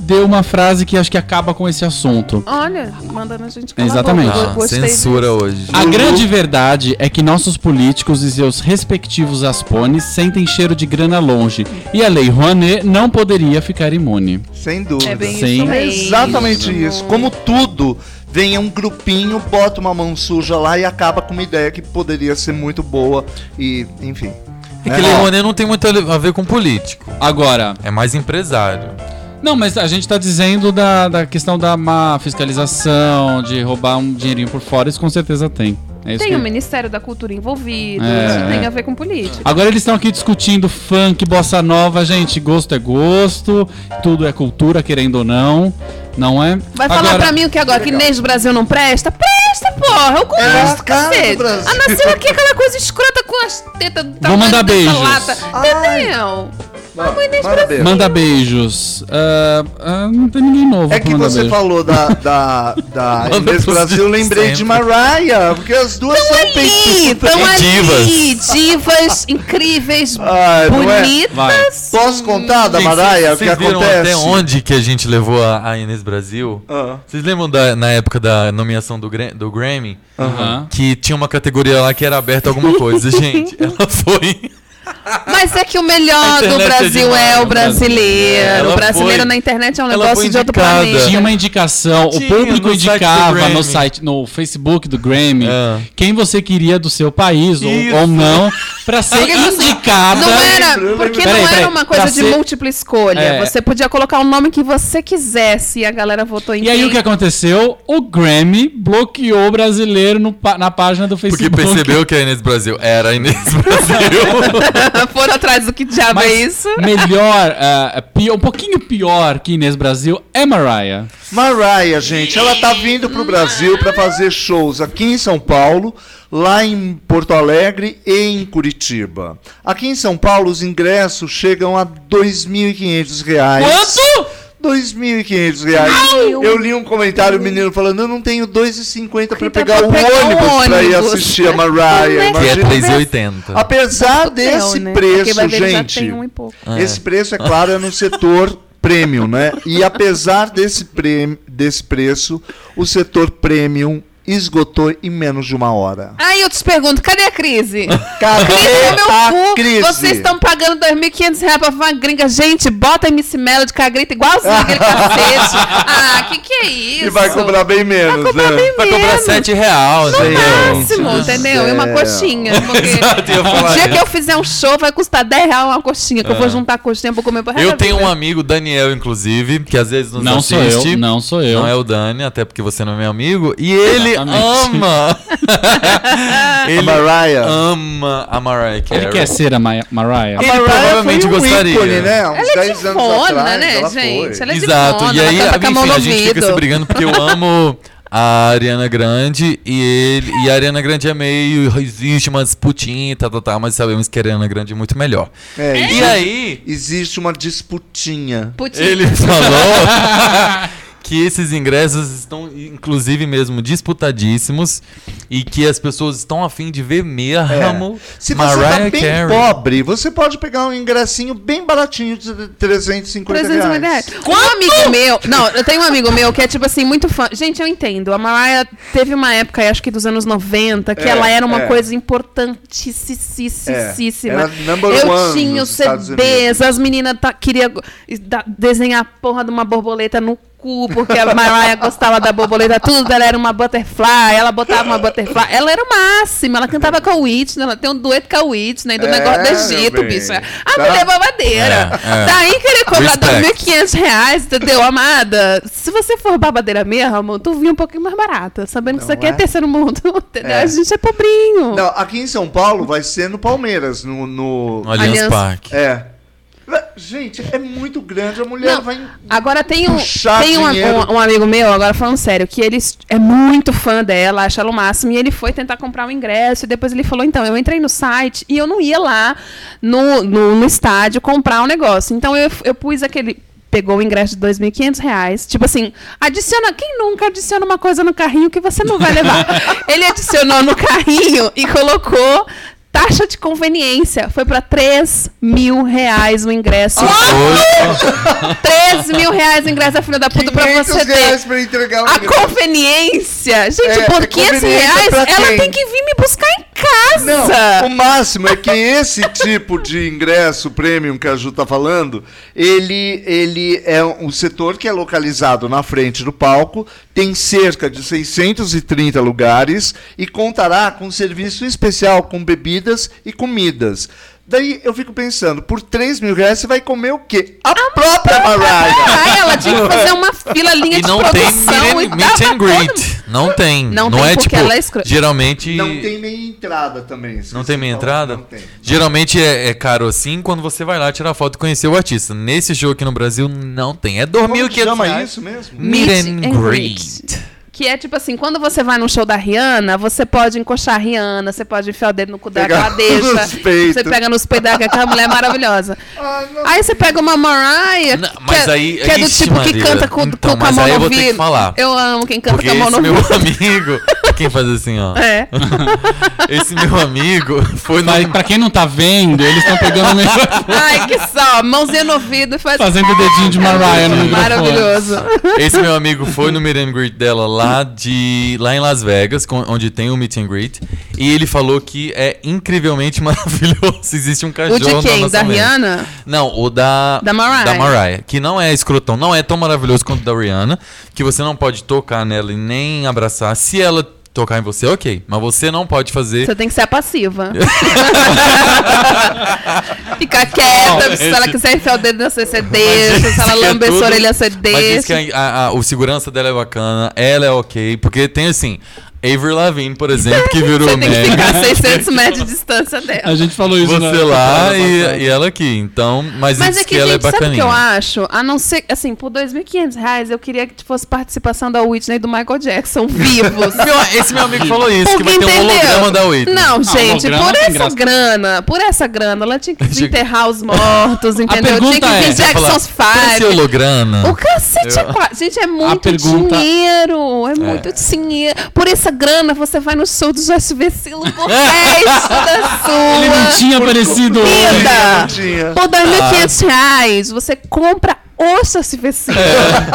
deu uma frase que acho que acaba com esse assunto. Olha, mandando a gente calar a Exatamente. Ah, censura disso. hoje. A grande verdade é que nossos políticos e seus respectivos aspones sentem cheiro de grana longe. E a lei Rouanet não poderia ficar imune. Sem dúvida. É bem isso É mesmo. exatamente isso. Como tudo, vem um grupinho, bota uma mão suja lá e acaba com uma ideia que poderia ser muito boa e, enfim. É né? que Lei Rouanet não tem muito a ver com político. Agora, É mais empresário. Não, mas a gente tá dizendo da, da questão da má fiscalização, de roubar um dinheirinho por fora, isso com certeza tem. É isso Tem que- o Ministério da Cultura envolvido, É, isso tem é. a ver com política. Agora eles estão aqui discutindo funk, bossa nova, gente, gosto é gosto, tudo é cultura, querendo ou não, não é? Vai falar Agora- pra mim o que agora? Que Inês do Brasil não presta? Presta, porra! Eu É a do cacete. Brasil. Ah, nasceu aqui aquela coisa escrota com as tetas do tamanho mandar beijos. lata. Entendeu? Mano, Inês manda beijo. Manda beijos. Ah, ah, não tem ninguém novo É que você beijo. falou da, da, da Inês Brasil, eu lembrei de sempre. Mariah, porque as duas são Ali, tão ali, divas. divas incríveis, Ai, é? bonitas. Vai. Posso contar da Mariah, o vocês que acontece? até onde que a gente levou a, a Inês Brasil? Ah, Vocês lembram da, na época da nomeação do, do Grammy? Aham. Que tinha uma categoria lá que era aberta a alguma coisa. Gente, ela foi. Mas é que o melhor do é Brasil demais, é o né? brasileiro. Ela o brasileiro foi- na internet é um negócio de outro planeta. Tinha uma indicação, Tinha, o público no site indicava no Grammy. site, no Facebook do Grammy, Ah. quem você queria do seu país ou, ou não, pra ser Porque indicada. Não era, porque não Peraí, peraí, era uma coisa de ser- múltipla escolha. É. Você podia colocar o nome que você quisesse e a galera votou em E aí quem. o que aconteceu? O Grammy bloqueou o brasileiro no na página do Porque Facebook. percebeu que a Inês Brasil era a Inês Brasil. Foram atrás do que diabo Mas é isso. melhor, ah, pior- um pouquinho pior que Inês Brasil é Mariah. Mariah, gente, ela tá vindo pro Brasil para fazer shows aqui em São Paulo, lá em Porto Alegre e em Curitiba. Aqui em São Paulo, os ingressos chegam a 2.500 reais. Quanto? 2.500 reais. Eu li um comentário, o menino falando, eu não tenho 2,50 pra Então, pegar pra o pegar o ônibus pra ir ônibus. assistir a Mariah. É Que é Imagina. 3,80. Apesar Hotel, desse né? Preço, gente, um pouco. esse preço, é claro, é no setor premium, né? E apesar desse, prêmio, desse preço, o setor premium esgotou em menos de uma hora. Aí eu te pergunto, cadê a crise? Cadê Crise no meu a cu. crise? Vocês estão pagando 2.500 reais pra uma gringa. Gente, bota MC Melody que a grita igualzinho aquele cacete. Ah, que que é isso? E vai cobrar bem menos, cobrar né? bem Vai cobrar menos. 7 real, No gente. máximo, entendeu? E uma É. coxinha. Porque Exato, o dia isso. que eu fizer um show vai custar 10 reais uma coxinha, que eu vou juntar a coxinha, vou comer pra Eu tenho um amigo, Daniel, inclusive, que às vezes nos Não sou eu, assiste. não sou eu. Não é o Dani, até porque você não é meu amigo. E ele Exatamente. ama. ele A Mariah. ama a Mariah Carey. Ele quer ser a Ma Mariah? Ele Mariah provavelmente foi um gostaria. ícone, né? Uns Ela é 10 de anos fona, atrás, né, ela gente? foi. Ela é de Exato. fona, e aí, a enfim, a gente fica se brigando porque eu amo a Ariana Grande e ele. E a Ariana Grande é meio. Existe uma disputinha, tá, tá, tá, mas sabemos que a Ariana Grande é muito melhor. É, E existe- aí, Existe uma disputinha. Putinha. ele falou que esses ingressos estão, inclusive, mesmo disputadíssimos e que as pessoas estão afim de ver mesmo É. Se você Mariah tá bem Carey. pobre, você pode pegar um ingressinho bem baratinho de 350 350 reais. reais. Um amigo meu. Não, eu tenho um amigo meu que é, tipo assim, muito fã. Gente, eu entendo. A Mariah teve uma época, acho que dos anos 90, que É, ela era uma é. coisa importantíssima. Number eu one tinha os CDs, as meninas tá, queriam da- desenhar a porra de uma borboleta no cu, porque a Mariah gostava da borboleta, tudo dela era uma butterfly, ela botava uma butterfly. Ela era o máximo, ela cantava com a Whitney, ela tem um dueto com a Whitney, do É, negócio do Egito, bicho. A Tá. mulher babadeira. É, é. Daí querer cobrar Respect. 2.500 reais, entendeu, amada? Se você for babadeira mesmo, tu vinha um pouquinho mais barata, sabendo que isso Não aqui é, é? terceiro mundo, entendeu? É. A gente é pobrinho. Não, aqui em São Paulo vai ser no Palmeiras, no. no- Allianz. Parque. É. Gente, é muito grande. A mulher Não, vai. Agora tem um, tem um, um- um amigo meu, agora falando sério, que ele é muito fã dela, acha ela o máximo, e ele foi tentar comprar um ingresso, e depois ele falou, então, eu entrei no site e eu não ia lá no, no, no estádio comprar um negócio. Então eu, eu pus aquele. Pegou o ingresso de 2.500 reais. Tipo assim, adiciona. Quem nunca adiciona uma coisa no carrinho que você não vai levar? ele adicionou no carrinho e colocou taxa de conveniência. Foi para 3 mil reais o ingresso. 3 mil reais o ingresso da filha da puta 500 você ter. reais pra entregar o A ingresso. conveniência. Gente, É, por é 500 conveniência reais, ela tem que vir me buscar em Não, casa. o máximo é que esse tipo de ingresso premium que a Ju tá falando, ele, ele é um setor que é localizado na frente do palco, tem cerca de 630 lugares e contará com serviço especial com bebidas e comidas. Daí eu fico pensando, por 3 mil reais você vai comer o quê? A própria Mariah! Ela tinha que fazer uma fila, linha E de não tem produção meet, e meet and greet. Não tem. Não Não, tem é porque tipo. ela é escro- Geralmente. Não tem meia entrada também. Não tem meia entrada? Não tem. Geralmente é, é caro assim quando você vai lá tirar foto e conhecer o artista. Nesse show aqui no Brasil não tem. É Como que 2.500 chama isso mesmo? Meet and greet. Que é tipo assim, quando você vai no show da Rihanna, você pode encoxar a Rihanna, você pode enfiar o dedo no cu que nos peitos. Você pega nos peitos dela, que aquela mulher é maravilhosa. Ah. Aí você pega uma Mariah, Não, que, mas é, aí- que é do ixi, tipo que Maria. canta com, Então, com, com a mão no que ouvido. Eu amo quem canta Porque com a mão esse no meu ouvido. amigo. Quem faz assim, ó? É. Esse meu amigo foi no. Mas pra quem não tá vendo, eles estão pegando o microfone, Ai, que só, mãozinha no ouvido e faz. fazendo o dedinho de Mariah no microfone. Maravilhoso. Esse meu amigo foi no meet and greet dela lá de lá em Las Vegas, onde tem o meet and greet, e ele falou que é incrivelmente maravilhoso. Existe um O cachorro de no quem? Da. Rihanna? Não, o da Da Mariah. da Mariah, que não é escrotão, não é tão maravilhoso quanto o da Rihanna, que você não pode tocar nela e nem abraçar. Se ela tocar em você, ok, mas você não pode fazer. Você tem que ser a passiva. Ficar quieta, Não, se ela quiser enfiar o dedo, você Mas deixa. esse Se ela é lamber sua tudo- orelha, você Mas diz que a, a- a- o segurança dela é bacana, ela é ok, porque tem assim. Avril Lavigne, por exemplo, que virou Você tem que ficar 600 metros de distância dela. A gente falou isso Você na- lá na e, e ela aqui. Então, mas, Mas é que, que, ela é gente, sabe o que bacaninha. eu acho? A não ser, assim, por 2.500 reais, eu queria que fosse participação da Whitney e do Michael Jackson vivos. Esse meu amigo falou isso, que Porque, vai ter um entendeu? holograma da Whitney. Não, gente, holograma por essa graça. grana, por essa grana, ela tinha que desenterrar os mortos, entendeu? Tinha que é, vir Falar, Jackson's "Por esse Five. holograma. O cacete é Eu- qua- Gente, é muito pergunta- dinheiro. É muito dinheiro. Por essa grana, você vai no show do Josh Vecilo por resto da sua. Ele não tinha aparecido vida. Tinha. Por 2.500 reais, você compra o Josh Vecilo.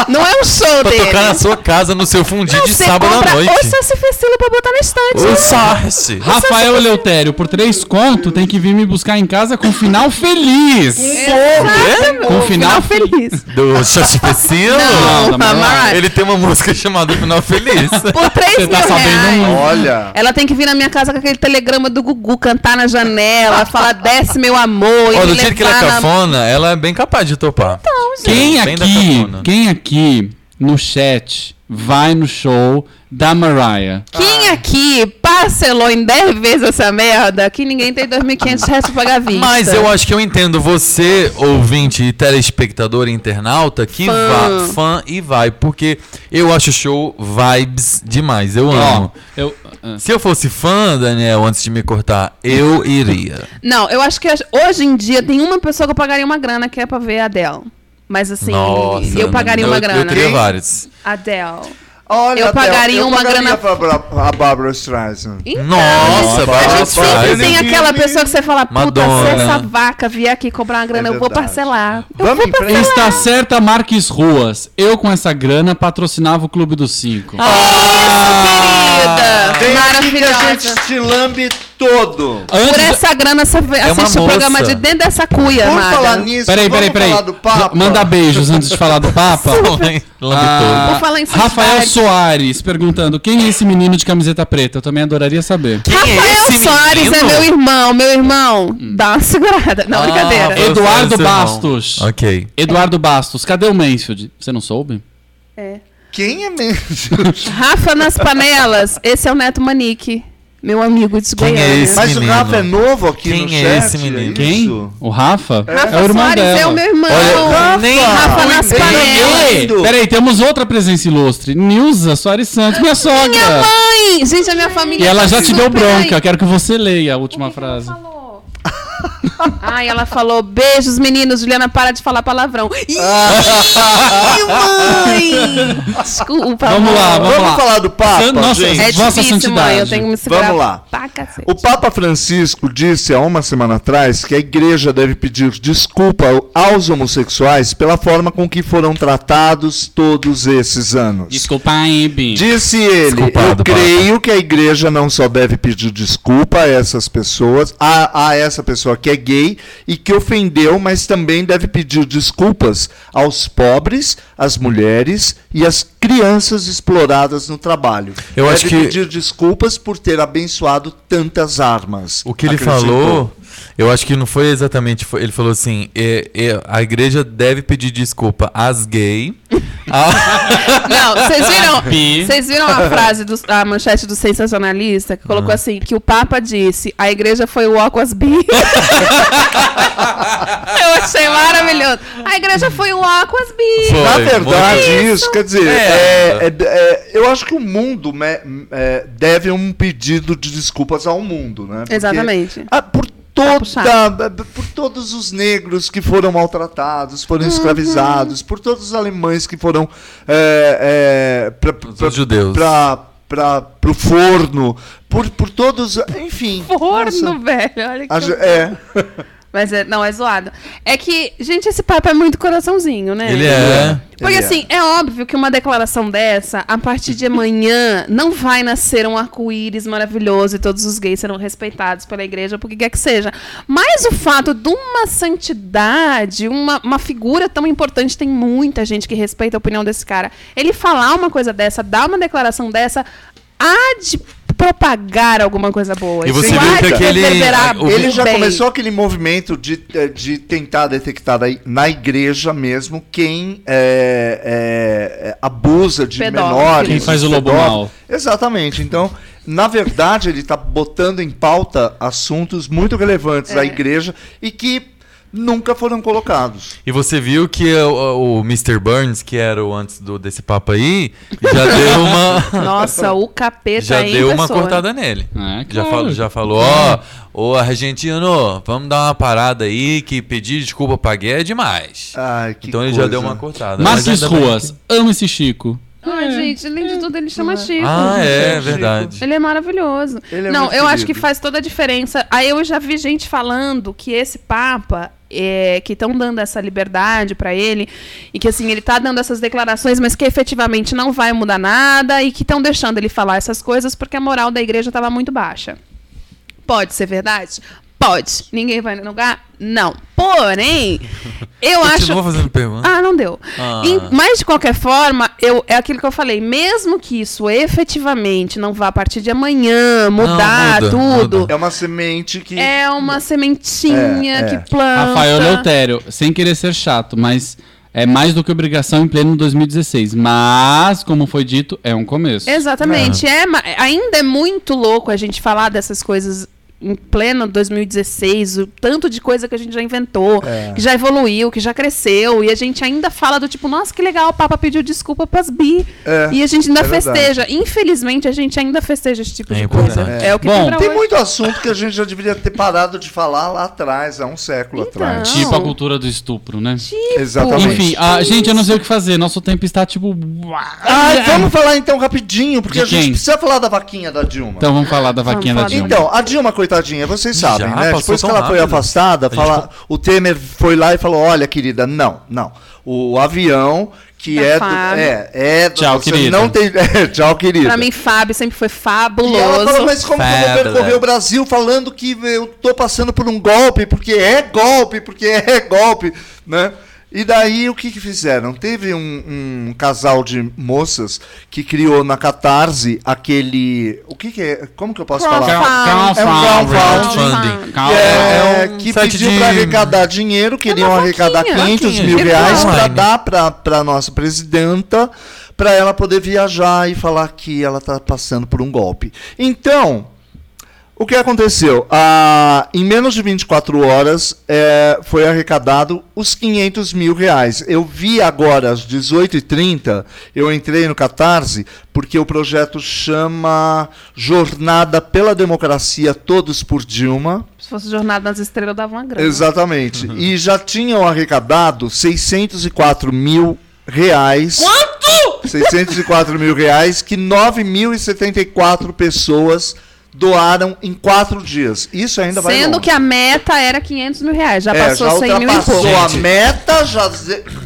Não é um show Pra dele. tocar na sua casa no seu fundi de sábado à noite. o Josh Vecilo pra botar na estante. O Sarce. Rafael Eleutério, por três conto, tem que vir me buscar em casa com final feliz. Exatamente. Com final feliz. Do Xoxi Pecilo? Não, da Mariah. Mariah. Ele tem uma música chamada Final Feliz. Por 3 Você mil tá sabendo reais. muito. Olha. Ela tem que vir na minha casa com aquele telegrama do Gugu, cantar na janela, falar desce meu amor. e Ó, do jeito que ela é levar na- cafona, ela é bem capaz de topar. Quem Bem da aqui, quem aqui no chat vai no show da Mariah? Quem aqui parcelou em 10 vezes essa merda que ninguém tem 2.500 reais pra pagar vista? Mas eu acho que eu entendo você, ouvinte e telespectador e internauta, que Fã. vá, fã e vai, porque eu acho o show vibes demais. Eu amo. eu, ah. Se eu fosse fã, Daniel, antes de me cortar, eu iria. Não, eu acho que hoje em dia tem uma pessoa que eu pagaria uma grana que é pra ver a Adele. Mas assim, Nossa, eu pagaria eu, uma grana. Eu teria vários. Adele. Olha, Eu pagaria Theo, uma pagaria grana- pra, pra, a Barbara Streisand. Então, Nossa, a Barbara Streisand. tem aquela pessoa que você fala, puta, Madonna. se essa vaca vier aqui cobrar uma grana, É eu vou parcelar. Eu Vamos vou parcelar. Está certa Marques Ruas. Eu com essa grana patrocinava o Clube dos Cinco. Querida, Vem aqui que a maravilhosa. gente te lambe todo. Por Antes, essa grana, você É assiste o programa de dentro dessa cuia, Por amada. falar nisso, Peraí, peraí, peraí. falar do Papa. Manda beijos antes de falar do Papa. Ah, Por falar em Rafael. Soares perguntando: quem é esse menino de camiseta preta? Eu também adoraria saber. Quem é Rafael esse Soares é menino? meu irmão, meu irmão. Dá uma segurada. Não, Ah, brincadeira. Eduardo irmão. Bastos. Ok. Eduardo Bastos, cadê o Mansfield? Você não soube? É. Quem é mesmo? Rafa nas panelas. Esse é o Neto Manique, meu amigo de Quem é esse? Mas menino. o Rafa é novo aqui Quem no é chat? esse menino? Quem? isso? O Rafa? Rafa é o irmão Soares dela. é o meu irmão. Olha, nem Rafa nas panelas. peraí, temos outra presença ilustre. Nilza Soares Santos, minha sogra. Minha mãe! Gente, a minha família. E ela tá já te deu bronca. aí. Quero que você leia a última frase. Falou. Ai, ela falou: beijos, meninos. Juliana, para de falar palavrão. Ih, mãe! Desculpa. Vamos lá, Vamos, lá. falar do Papa, San- Nossa, gente. É Vossa difícil, Santidade. mãe. Eu tenho que me segurar Vamos lá. O Papa Francisco disse há uma semana atrás que a igreja deve pedir desculpa aos homossexuais pela forma com que foram tratados todos esses anos. Desculpa aí, Bi. Disse ele, Desculpado, eu Papa. creio que a igreja não só deve pedir desculpa a essas pessoas, a, a essa pessoa que é gay e que ofendeu, mas também deve pedir desculpas aos pobres, às mulheres e às crianças exploradas no trabalho. Eu deve acho que- pedir desculpas por ter abençoado tantas armas. O que ele acrescentou. falou, eu acho que não foi exatamente. ele falou assim: a igreja deve pedir desculpa às gay. A- Não, vocês viram? Vocês viram a frase do, a manchete do sensacionalista que Ah. colocou assim que o Papa disse: a igreja foi o walk as bi. Eu achei maravilhoso. A igreja foi o walk as bi. Foi, Na verdade, muito. isso, quer dizer, É. é, é- é- eu acho que o mundo me- é, deve um pedido de desculpas ao mundo, né? Porque- Exatamente. Ah, por. Toda, por todos os negros que foram maltratados, foram Uhum. escravizados, por todos os alemães que foram é, é, pra- pra- Os judeus. pra- pra- pro forno, por, por todos, enfim. Forno, nossa, velho. Olha que a é. Mas é, não, é zoado. É que, gente, esse papo é muito coraçãozinho, né? Ele é. Porque Ele é. assim, é óbvio que uma declaração dessa, a partir de amanhã, não vai nascer um arco-íris maravilhoso e todos os gays serão respeitados pela igreja, porque quer que seja. Mas o fato de uma santidade, uma, uma figura tão importante, tem muita gente que respeita a opinião desse cara. Ele falar uma coisa dessa, dar uma declaração dessa, há de propagar alguma coisa boa. E você viu que aquele- Ele já bem. começou aquele movimento de, eh, de tentar detectar aí na igreja mesmo quem é, é, abusa de Pedófilo. menores. Quem faz o lobo mal. Exatamente. Então, na verdade, ele está botando em pauta assuntos muito relevantes É. igreja e que nunca foram colocados. E você viu que o, o Mr. Burns, que era o antes do, desse papo aí, já deu uma. Nossa, o capeta já em deu uma pessoa. cortada nele. É, Já, falou, já falou, ó, ô argentino, vamos dar uma parada aí que pedir desculpa pra Gué é demais. Ai, que então ele já deu uma cortada. Mas Marques ainda bem Ruas, amo esse Chico. Ai, gente, além de tudo, ele chama Chico. Ah, é verdade. Ele é maravilhoso. Ele é não, muito eu acho que querido. faz toda a diferença. Aí eu já vi gente falando que esse Papa, é, que estão dando essa liberdade pra ele, e que assim, ele tá dando essas declarações, mas que efetivamente não vai mudar nada, e que estão deixando ele falar essas coisas porque a moral da igreja tava muito baixa. Pode ser verdade? Pode. Ninguém vai negar? Não. Porém, eu acho. Continua fazendo pergunta. Ah, não deu. Ah. Em- mas, de qualquer forma, eu, é aquilo que eu falei. Mesmo que isso efetivamente não vá a partir de amanhã mudar muda, tudo, muda. É uma semente que. é uma sementinha É, é. que planta. Rafael Leutério, sem querer ser chato, mas é mais do que obrigação em pleno 2016. Mas, como foi dito, é um começo. Exatamente. É, ma- ainda é muito louco a gente falar dessas coisas em pleno 2016, o tanto de coisa que a gente já inventou, É. que já evoluiu, que já cresceu, e a gente ainda fala do tipo, nossa, que legal, o Papa pediu desculpa pras bi. É, e a gente ainda é verdade. festeja. Infelizmente, a gente ainda festeja esse tipo É de coisa. É, o que Bom, tem pra Tem hoje. muito assunto que a gente já deveria ter parado de falar lá atrás, há um século Então. atrás. Tipo a cultura do estupro, né? Exatamente. Enfim, a, gente, eu não sei o que fazer. Nosso tempo está tipo. Ai, vamos falar então rapidinho, porque De a gente quem? precisa falar da vaquinha da Dilma. Então vamos falar da vaquinha Vamos da falar. Dilma. Então, a Dilma, coitadinha, vocês sabem, Já né? Depois que ela foi rápido. afastada, A gente fala, o Temer foi lá e falou: olha, querida, não, não. O avião que Da é do. Fábio. É, é do- Tchau, você querida. Não tem, é, tchau, querida. Pra mim, Fábio sempre foi E ela falou, fabuloso. mas como que eu vou percorrer o Brasil falando que eu tô passando por um golpe, porque é golpe, porque é golpe, né? E daí o que que fizeram? Teve um, um casal de moças que criou na Catarse aquele... O que que é? Como que eu posso falar? Crowdfunding. É um crowdfunding. É, É um que pediu de- para arrecadar dinheiro, queriam arrecadar vaquinha. 500 Vaquinha, mil de reais para dar para para nossa presidenta, para ela poder viajar e falar que ela está passando por um golpe. Então, o que aconteceu? Ah, em menos de 24 horas é, foi arrecadado os 500 mil reais. Eu vi agora às 18h30, eu entrei no Catarse, porque o projeto chama Jornada pela Democracia Todos por Dilma. Se fosse Jornada nas Estrelas, dava uma grana. Exatamente. E já tinham arrecadado 604 mil reais. Quanto? 604 mil reais que 9.074 pessoas doaram em quatro dias. Isso ainda vai Sendo longe. que a meta era 500 mil reais. Já É, passou já 100 mil e pouco. a meta, já...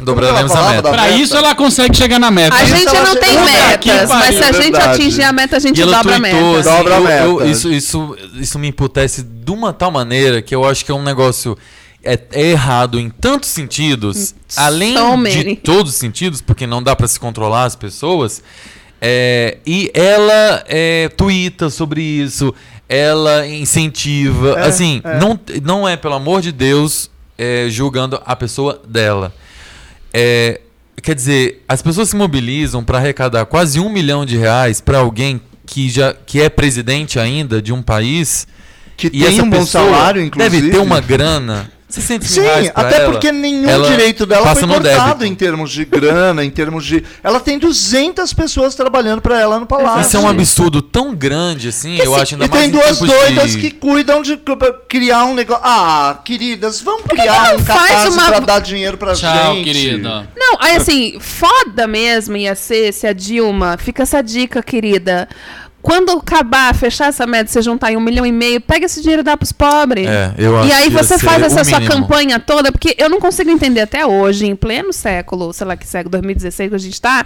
Dobraremos que ela a meta. da Pra isso ela consegue chegar na meta. A Isso gente não tem metas, que mas se a gente verdade. atingir a meta, a gente E ela dobra a meta. assim, Dobra a eu- meta. eu- isso, isso, isso me emputece de uma tal maneira que eu acho que é um negócio é, é errado em tantos sentidos, além So de todos os sentidos, porque não dá pra se controlar as pessoas. É, e ela é, twitta sobre isso, ela incentiva. É, assim, é. Não, não é, pelo amor de Deus, é, julgando a pessoa dela. É, quer dizer, as pessoas se mobilizam para arrecadar quase um milhão de reais para alguém que já que é presidente ainda de um país Que e tem um bom salário, inclusive. deve ter uma grana. 600 Sim, mil reais pra até ela, porque nenhum ela direito dela foi cortado débito. em termos de grana, em termos de... Ela tem 200 pessoas trabalhando para ela no palácio. Isso é um absurdo tão grande assim, eu acho ainda E mais tem em duas doidas de- que cuidam de criar um negócio. Ah, queridas, vamos criar um faz catarse uma- pra dar dinheiro pra Tchau, gente. querida. Não, aí assim, foda mesmo ia ser se a Dilma. Fica essa dica, querida. Quando acabar, fechar essa meta, você juntar em um milhão e meio, pega esse dinheiro e dá pros pobres. É, eu acho E aí você faz essa sua mínimo. campanha toda, porque eu não consigo entender até hoje, em pleno século, sei lá que século, 2016 que a gente tá,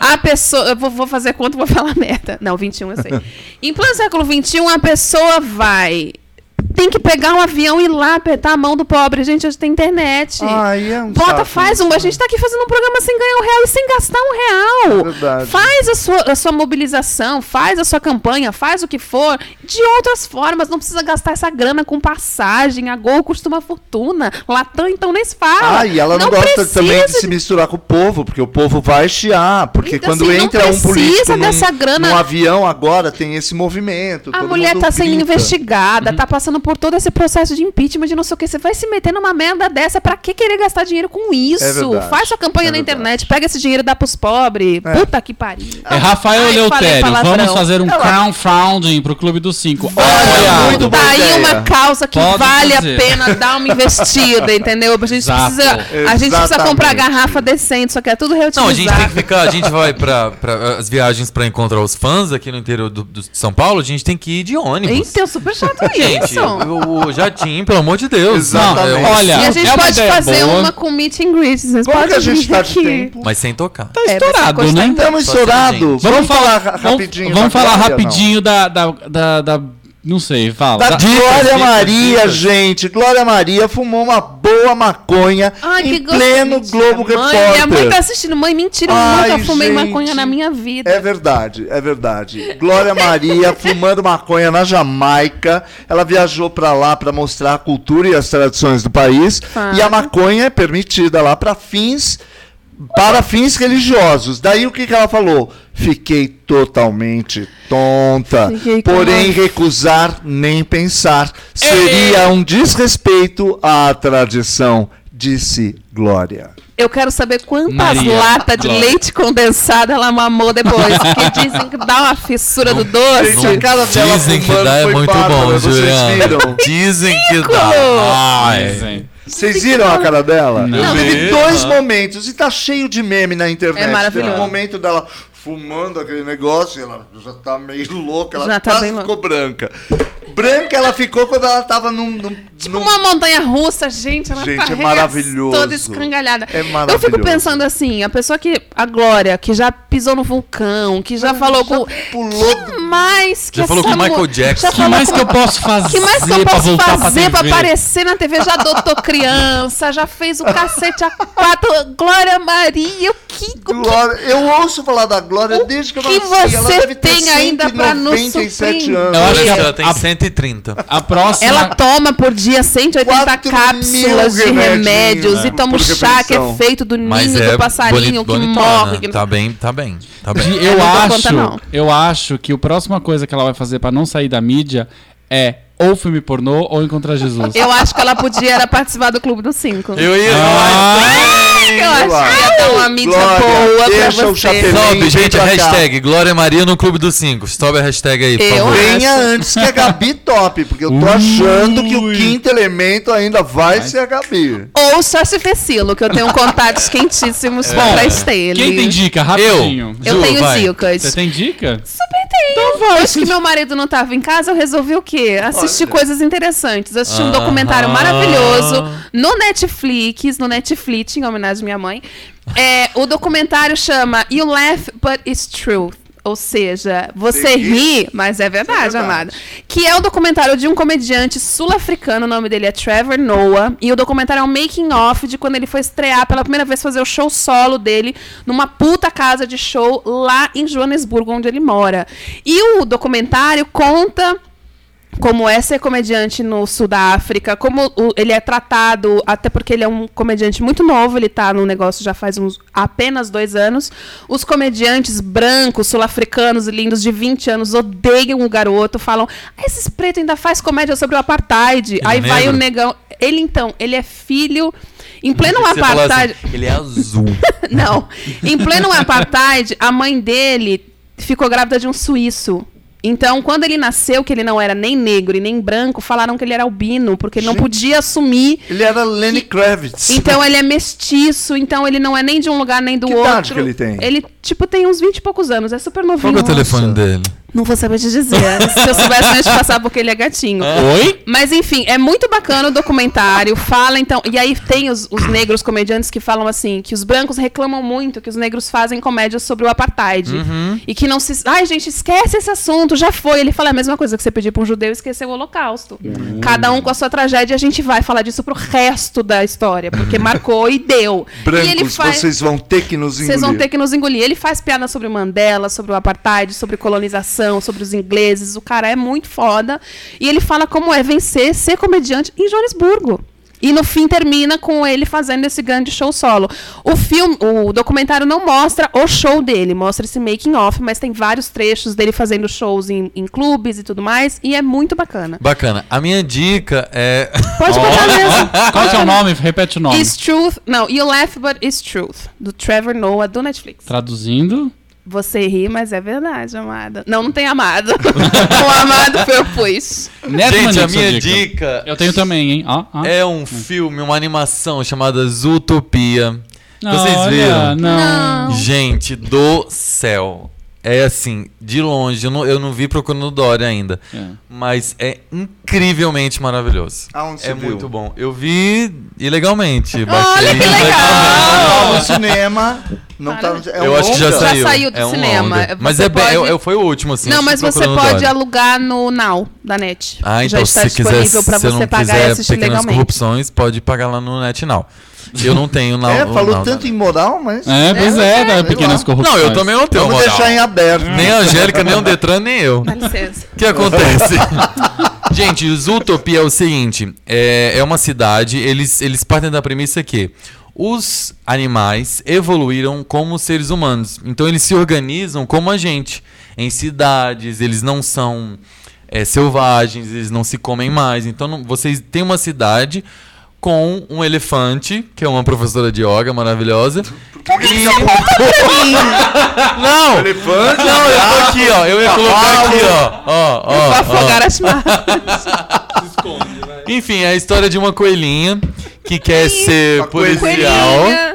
a pessoa. Eu vou, vou fazer conta, vou falar merda. Não, 21 eu sei. Em pleno século 21, a pessoa vai tem que pegar um avião e ir lá apertar a mão do pobre. Gente, hoje tem internet. Ai, é um Bota, faz um. A gente tá aqui fazendo um programa sem ganhar um real e sem gastar um real. É verdade. Faz a sua, a sua mobilização, faz a sua campanha, faz o que for, de outras formas. Não precisa gastar essa grana com passagem. A Gol custa uma fortuna. Latam, então, nem se fala. Ah, e ela não, gosta precisa também de se misturar com o povo, porque o povo vai chiar. Porque Então, quando assim, não entra um político num, grana. num avião agora, tem esse movimento. A mulher mundo tá sendo investigada, Uhum. tá passando por todo esse processo de impeachment, de não sei o que. Você vai se meter numa merda dessa, pra que querer gastar dinheiro com isso? É Faz sua campanha é na verdade. internet, pega esse dinheiro e dá pros pobres. É. Puta que pariu. É Rafael Ai, palavrão. Vamos fazer um crowdfunding pro Clube dos Cinco. Olha, Tá aí ideia. uma causa que Pode vale fazer. a pena dar uma investida, entendeu? A gente, Exato. precisa, a gente precisa comprar garrafa decente, só que é tudo reutilizado. Não, a gente tem que ficar, a gente vai pra, pra as viagens pra encontrar os fãs aqui no interior do, do- de São Paulo, a gente tem que ir de ônibus. Eita, é super chato Gente, isso. O, o jatinho, pelo amor de Deus. Exatamente. Não, Olha, E a gente é pode fazer boa. uma com meet and greet. Vocês Como podem que a gente vir tá de aqui. tempo? Mas sem tocar. Tá É, estourado, coisa né? Estamos Só assim, estourados. Vamos falar ra- vamos- rapidinho. Vamos falar rapidinho da, da, da, da- Não sei, fala. Da Da- Glória Maria, gente. Glória Maria fumou uma boa maconha Ai, em gostoso. pleno Mentira. Globo mãe, Repórter. Minha mãe tá assistindo. Mãe, mentira, eu Ai, nunca fumei gente. maconha na minha vida. É verdade, é verdade. Glória Maria fumando maconha na Jamaica. Ela viajou pra lá pra mostrar a cultura e as tradições do país. E a maconha é permitida lá para fins para fins religiosos. Daí o que, que ela falou? Fiquei totalmente tonta. Fiquei porém, uma- recusar nem pensar seria um desrespeito à tradição, disse Glória. Eu quero saber quantas Maria, latas de Glória. leite condensado ela mamou depois. Porque dizem que dá uma fissura do doce. Gente, a cara dela Dizem que dá é muito bom, vocês Juliana. viram? Dizem que dá. Ai. Dizem. Vocês viram a cara dela? Não. Teve Vi. dois momentos e tá cheio de meme na internet. É maravilhoso. Teve um momento dela fumando aquele negócio e ela já tá meio louca, ela Já tá quase bem louca. ficou branca. Branca ela ficou quando ela tava num. num, Tipo num- uma montanha russa, gente. Ela Gente, tá é maravilhoso. toda escangalhada. É Eu fico maravilhoso. pensando assim, a pessoa que. A Glória, que já pisou no vulcão, que já falou com. pulou Que mais que Já falou essa com o Michael Jackson. Já O que mais com- que eu posso fazer que mais que eu pra posso pra fazer pra TV? aparecer na TV? Já adotou criança, já fez o cacete a quatro. Glória Maria, o que. o que Glória, eu ouço falar da Glória desde que eu que nasci. Ela você deve ter tem ainda pra nos 197 surpreender? anos. Eu acho que que ela tem a- 130. A próxima. Ela toma por dia 180 Quatro cápsulas de remédios né, e toma um chá que é feito do ninho Mas do é passarinho que bonitona. morre. que- Tá bem, tá bem. Tá bem. Eu eu acho, conta, eu acho que a próxima coisa que ela vai fazer pra não sair da mídia é ou filme pornô ou encontrar Jesus. Eu acho que ela podia era participar do Clube dos Cinco. Eu ia. Eu acho que ia dar uma mídia Glória, boa pra deixa o você. Sobe, Vem gente, a pra cá. hashtag Glória Maria no Clube dos Cinco. Sobe a hashtag aí, por Eu favor. Venha antes que a Gabi top, porque eu tô achando que o quinto elemento ainda vai ser a Gabi. Ou só se Fecilo, que eu tenho contatos quentíssimos pra Estelle. Quem tem dica? Rapidinho. Eu Ju, tenho vai. dicas. Você tem dica? Super tenho. Então vai. Hoje que meu marido não tava em casa, eu resolvi o quê? Assistir Olha. coisas interessantes. Assisti um documentário maravilhoso no Netflix, no Netflix, em homenagem à minha mãe. É, o documentário chama You Laugh, But It's True. Ou seja, você Tem ri, mas é verdade, verdade. amada. Que é o documentário de um comediante sul-africano, o nome dele é Trevor Noah. E o documentário é um making off de quando ele foi estrear pela primeira vez fazer o show solo dele numa puta casa de show lá em Joanesburgo, onde ele mora. E o documentário conta como é ser comediante no sul da África, como o- ele é tratado, até porque ele é um comediante muito novo, ele tá no negócio já faz uns apenas dois anos. Os comediantes brancos, sul-africanos, lindos de 20 anos, odeiam o garoto, falam: ah, esses pretos ainda faz comédia sobre o apartheid. Aí vai negro? o negão. Ele então, ele é filho. Em pleno falou apartheid. assim, ele é azul. Não. Em pleno apartheid, a mãe dele ficou grávida de um suíço. Então, quando ele nasceu, que ele não era nem negro e nem branco, falaram que ele era albino, porque ele não Gente. podia assumir. Ele era Lenny Kravitz. Então, ele é mestiço, então ele não é nem de um lugar nem do Que outro. idade que ele tem? Ele, tipo, tem uns 20 e poucos anos, é super novinho. Qual que é o telefone dele? Não vou saber te dizer. Se eu soubesse, ia te passar porque ele é gatinho. Oi? Mas enfim, é muito bacana o documentário. Fala então. E aí tem os, os negros comediantes que falam assim: que os brancos reclamam muito que os negros fazem comédia sobre o apartheid. E que não se. Ai, gente, esquece esse assunto, já foi. Ele fala a mesma coisa que você pedir pra um judeu esquecer o holocausto. Cada um com a sua tragédia, a gente vai falar disso pro resto da história, porque marcou e deu. e ele Brancos, faz. vocês vão ter que nos engolir. Vocês vão ter que nos engolir. Ele faz piada sobre o Mandela, sobre o apartheid, sobre colonização, sobre os ingleses. O cara é muito foda. E ele fala como é vencer, ser comediante em Joanesburgo. E no fim termina com ele fazendo esse grande show solo. O filme, o documentário não mostra o show dele, mostra esse making off, mas tem vários trechos dele fazendo shows em, em clubes e tudo mais, e é muito bacana. Bacana. A minha dica é. Pode botar mesmo. Qual que é o nome? Repete o nome. Is Truth, não, You Laugh But It's Truth, do Trevor Noah do Netflix. Traduzindo. Você ri, mas é verdade, amada. Não, não tem amado. o amado foi eu pus. Neto Gente, Manique, a minha dica. dica Eu tenho também, hein? Ó, ó. é um filme, uma animação chamada Zootopia. Não, Vocês olha, viram? Não. Gente do céu. É assim, de longe, eu não, eu não vi procurando Dory ainda. É. Mas é incrivelmente maravilhoso. Aonde você é viu? muito bom. Eu vi ilegalmente. Olha que legal! Não, no cinema. Não tá, é um Eu acho que já longa? Já saiu. saiu do é um cinema. longa. Mas Você é bem, pode- é- é- foi o último, assim. não, mas você pode alugar no Now, da NET. Ah, então Já está se quiser, disponível pra se você não pagar e quiser assistir pequenas legalmente. corrupções, pode pagar lá no NetNow. Eu não tenho na É, falou Now, tanto né? em moral, mas. É, pois é, da pequenas corrupções. Não, eu também não tenho Vamos moral. deixar em aberto. Nem a Angélica, nem o Detran, nem eu. Dá licença. O que acontece? Gente, Zootopia é o seguinte: é, é uma cidade, eles, eles partem da premissa que os animais evoluíram como seres humanos. Então eles se organizam como a gente. Em cidades, eles não são é, selvagens, eles não se comem mais. Então não- vocês têm uma cidade com um elefante, que é uma professora de yoga maravilhosa. E... Não! Elefante? Não, eu tô aqui, ó. Eu ia colocar aqui, ó. Ó, ó, ó. afogar as marcas. Enfim, é a história de uma coelhinha que quer ser policial. Coelhinha.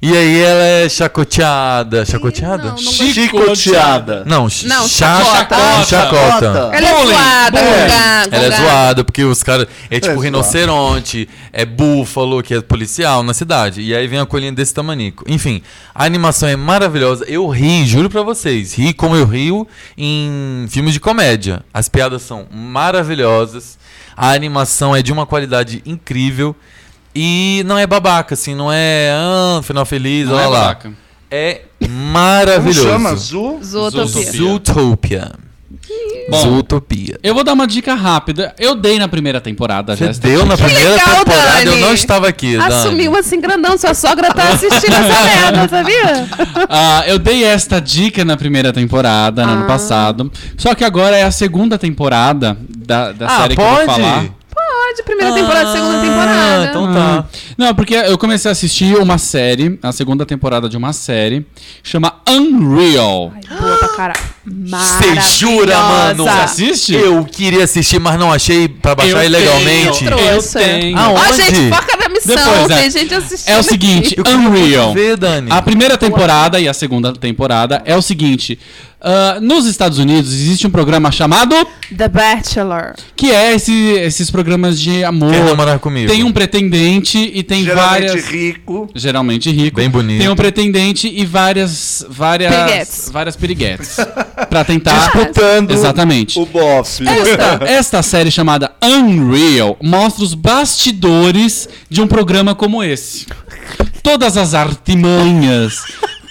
E aí ela é chacoteada. Chacoteada? Não, não Chicoteada. Não, ch- Não, cha- chacota. chacota. Ela é zoada, Bullying. gonga, Ela é zoada porque os caras. É tipo zoada. rinoceronte, é búfalo, que é policial na cidade. E aí vem a coelhinha desse tamanico. Enfim, a animação é maravilhosa. Eu ri, juro pra vocês. Ri como eu rio em filmes de comédia. As piadas são maravilhosas. A animação é de uma qualidade incrível. E não é babaca, assim, não é ah, final feliz, Não olha é lá. babaca. É Como maravilhoso. chama? Zu? Zootopia. Zootopia. Bom, Zootopia. Eu vou dar uma dica rápida. Eu dei na primeira temporada já. Você essa deu na primeira legal, temporada, eu Dani. não estava aqui. Dani. Assumiu assim grandão, sua sogra tá assistindo essa merda, sabia? Ah, eu dei esta dica na primeira temporada, no ano Ah. passado. Só que agora é a segunda temporada da, da Ah, série que eu pode? vou falar. Pode, primeira temporada, segunda temporada. então tá. Não, porque eu comecei a assistir uma série, a segunda temporada de uma série, chama Unreal. Ai, boa pra caralho. Você jura, mano? Você assiste? Eu queria assistir, mas não achei pra baixar Eu ilegalmente. tenho. Eu tenho. Aonde? Ó, gente, foca na missão. Depois, é. Tem gente assistindo. É o seguinte, queria Unreal. ver, Dani. A primeira temporada e a segunda temporada é o seguinte. ah, nos Estados Unidos existe um programa chamado The Bachelor. que é esse- esses programas de amor. Quer namorar comigo? Tem um pretendente e tem Geralmente várias rico. geralmente rico. Bem bonito. Tem um pretendente e várias várias Piriguetes. várias piriguetes para tentar Disputando Exatamente. o bofe. Esta, esta série chamada Unreal mostra os bastidores de um programa como esse. Todas as artimanhas,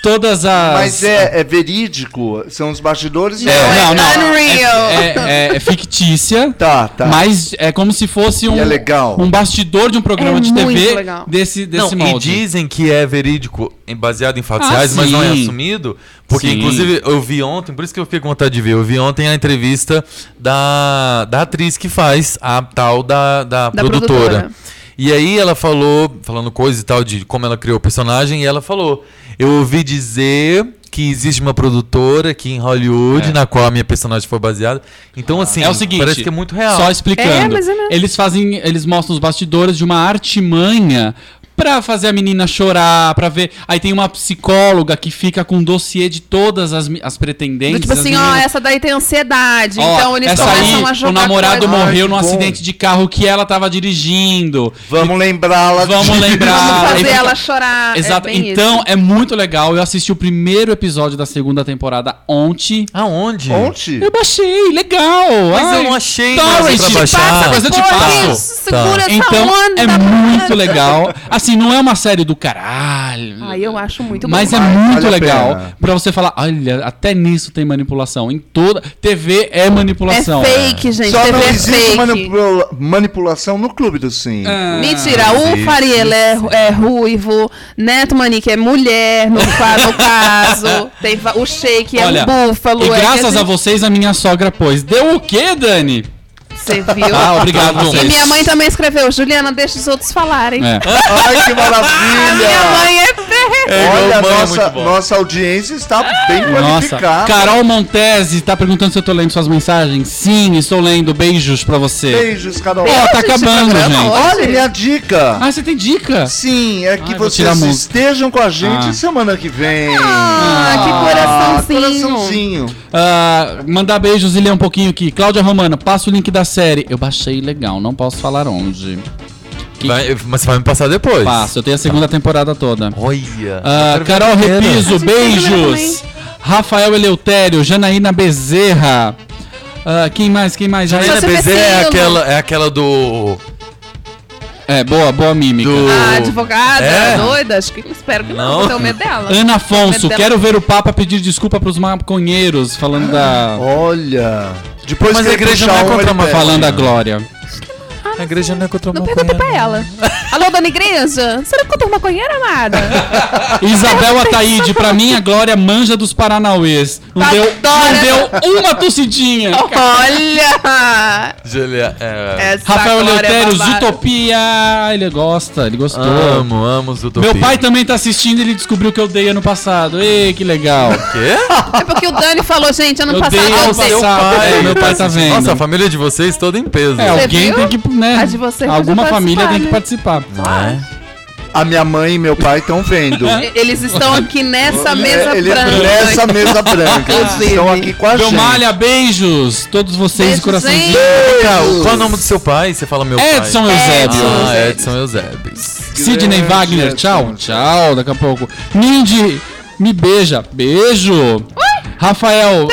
todas as. Mas é, é verídico? São os bastidores? Não, É, é não, não. Unreal. É, é- é fictícia. Tá, tá. Mas é como se fosse um, é legal. um bastidor de um programa É de TV legal. desse, desse Não, e molde. dizem que é verídico, baseado em fatos Ah, reais, mas não é sim. assumido. Porque, Sim. inclusive, eu vi ontem, por isso que eu fiquei com vontade de ver. Eu vi ontem a entrevista da, da atriz que faz a tal da, da, Da produtora. produtora. E aí ela falou, falando coisa e tal, de como ela criou o personagem, e ela falou: Eu ouvi dizer que existe uma produtora aqui em Hollywood, É. na qual a minha personagem foi baseada. Então, assim, é o seguinte, parece que é muito real. Só explicando. É, mas é mesmo. eles fazem, eles mostram os bastidores de uma artimanha pra fazer a menina chorar, pra ver. Aí tem uma psicóloga que fica com um dossiê de todas as, as pretendentes. Tipo as assim, ó, meninas. essa daí tem ansiedade. Ó, então eles essa começam aí, a jogar o namorado coisa. morreu Ai, num bom. acidente de carro que ela tava dirigindo. Vamos lembrá-la Vamos de- lembrar. Vamos fazer fica- ela chorar. Exato. É então isso. é muito legal. Eu assisti o primeiro episódio da segunda temporada ontem. Aonde? Ontem? Eu baixei, legal. Mas Ai, eu não achei torrent, baixar. Depois eu te Pô, passo. isso, segura essa Então onda. é muito legal. Assim, não é uma série do caralho. Ai, eu acho muito Mas bom. é Vale muito a legal pena. pra você falar, olha, até nisso tem manipulação. Em toda TV é É manipulação. fake, gente. Só TV não é existe fake. manipula- manipulação no Clube do Sim. Ah, Mentira, o. Fariel é, é ruivo, Neto Manique é mulher, no, ca- no caso. Tem o Shake é Olha, um búfalo. E é graças que a vocês, a minha sogra pôs. Deu o quê, Dani? Você viu? Ah, obrigado, E minha mãe também escreveu, Juliana, deixa os outros falarem. É. Ai, que A maravilha! minha mãe é. É, Olha, mãe, é nossa, bom. nossa audiência está bem Nossa, qualificada. Carol Montese tá perguntando se eu tô lendo suas mensagens. Sim, estou lendo. Beijos pra você. Beijos, Carol. Ó, tá Esse acabando, gente. hoje. Olha, minha dica. Ah, você tem dica? Sim, é que Ai, a vocês estejam com a gente Ah. semana que vem. Ah, que coraçãozinho. coraçãozinho. Ah, mandar beijos e ler um pouquinho aqui. Cláudia Romana, passa o link da série. Eu baixei legal, não posso falar onde. Que Vai- mas você vai me passar depois. passo, eu tenho a segunda temporada toda. Olha. Ah, Carol. Repiso, beijos. Rafael Eleutério, Janaína Bezerra. Ah, quem mais? Quem mais? Janaína Bezerra é aquela, é aquela do. É, boa, boa mímica. Do- A advogada, É? doida, acho que espero que não, Não. eu tenho medo dela. Ana Afonso, dela. quero ver o Papa pedir desculpa pros maconheiros, falando da. Olha. Depois Mas a igreja não é contra uma. Falando da Glória. A igreja não é contra Não uma pergunta pra ela. Alô, dona igreja? Você não conta maconheira, amada? Isabel Ataíde, pra mim a Glória manja dos Paranauês. Não deu, Adoro não deu uma tossidinha. Olha! Julia, é. Rafael Glória é Eleutério, babada. Utopia. Ele gosta, ele gostou. Amo, amo os Utopia. Meu pai também tá assistindo e ele descobriu que eu dei ano passado. Ei, que legal. Quê? É porque o Dani falou, gente, ano Eu passado dei eu ano passado. É, meu pai tá vendo. Nossa, a família de vocês toda em peso. É, alguém tem que, né? A de vocês Alguma família tem que participar, participar. Não é? A minha mãe e meu pai estão vendo. Eles estão aqui nessa mesa Ele- branca. Nessa mesa branca. Eles estão aqui com a gente. Belmalha, beijos. Todos vocês de Beijos, coraçãozinho. Cara, qual é o nome do seu pai? Você fala meu Edson pai. Eusébio. Ah, Edson Eusébio. Sidney Wagner, Edson. tchau. Tchau, daqui a pouco. Mindy, me beija. Beijo. Rafael,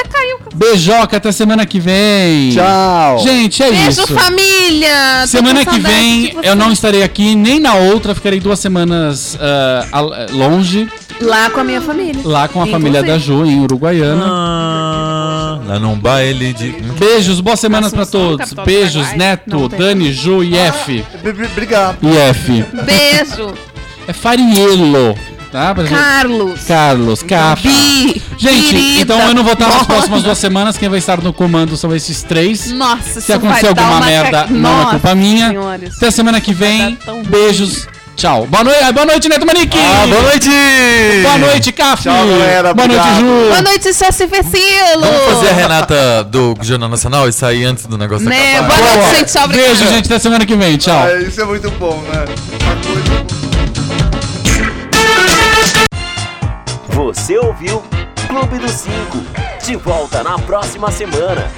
beijoca até semana que vem. Tchau. Gente, é Beijo, isso. família! Tô Semana que vem eu não estarei aqui, nem na outra. Ficarei duas semanas ah, al- longe, Lá com a minha família. lá com a Inclusive. família da Ju, em Uruguaiana. Ah, lá num baile de. Beijos, boas semanas pra todos. Beijos. Neto. Dani, Ju e F. B- Obrigado. E F. Beijo. É Fariello, tá? Pra gente- Carlos. Carlos, Capa. Bi. Gente, querida. então eu não vou estar nas próximas duas semanas. Quem vai estar no comando são esses três. Nossa, Se acontecer alguma merda, não é culpa minha. Até semana que vem. Beijos. Tchau. Boa noite, boa noite Neto Manique. Ah, boa noite! Boa noite, Caf. Tchau, galera. Boa noite, Obrigado. Ju. Boa noite, César Vecilo. Vamos fazer a Renata do Jornal Nacional e sair antes do negócio Né? acabar. Boa Boa. noite, gente. Tchau, obrigada. Beijo, gente. Até semana que vem. Tchau. Ah, isso é muito bom, né? Você ouviu Clube dos Cinco. De volta na próxima semana.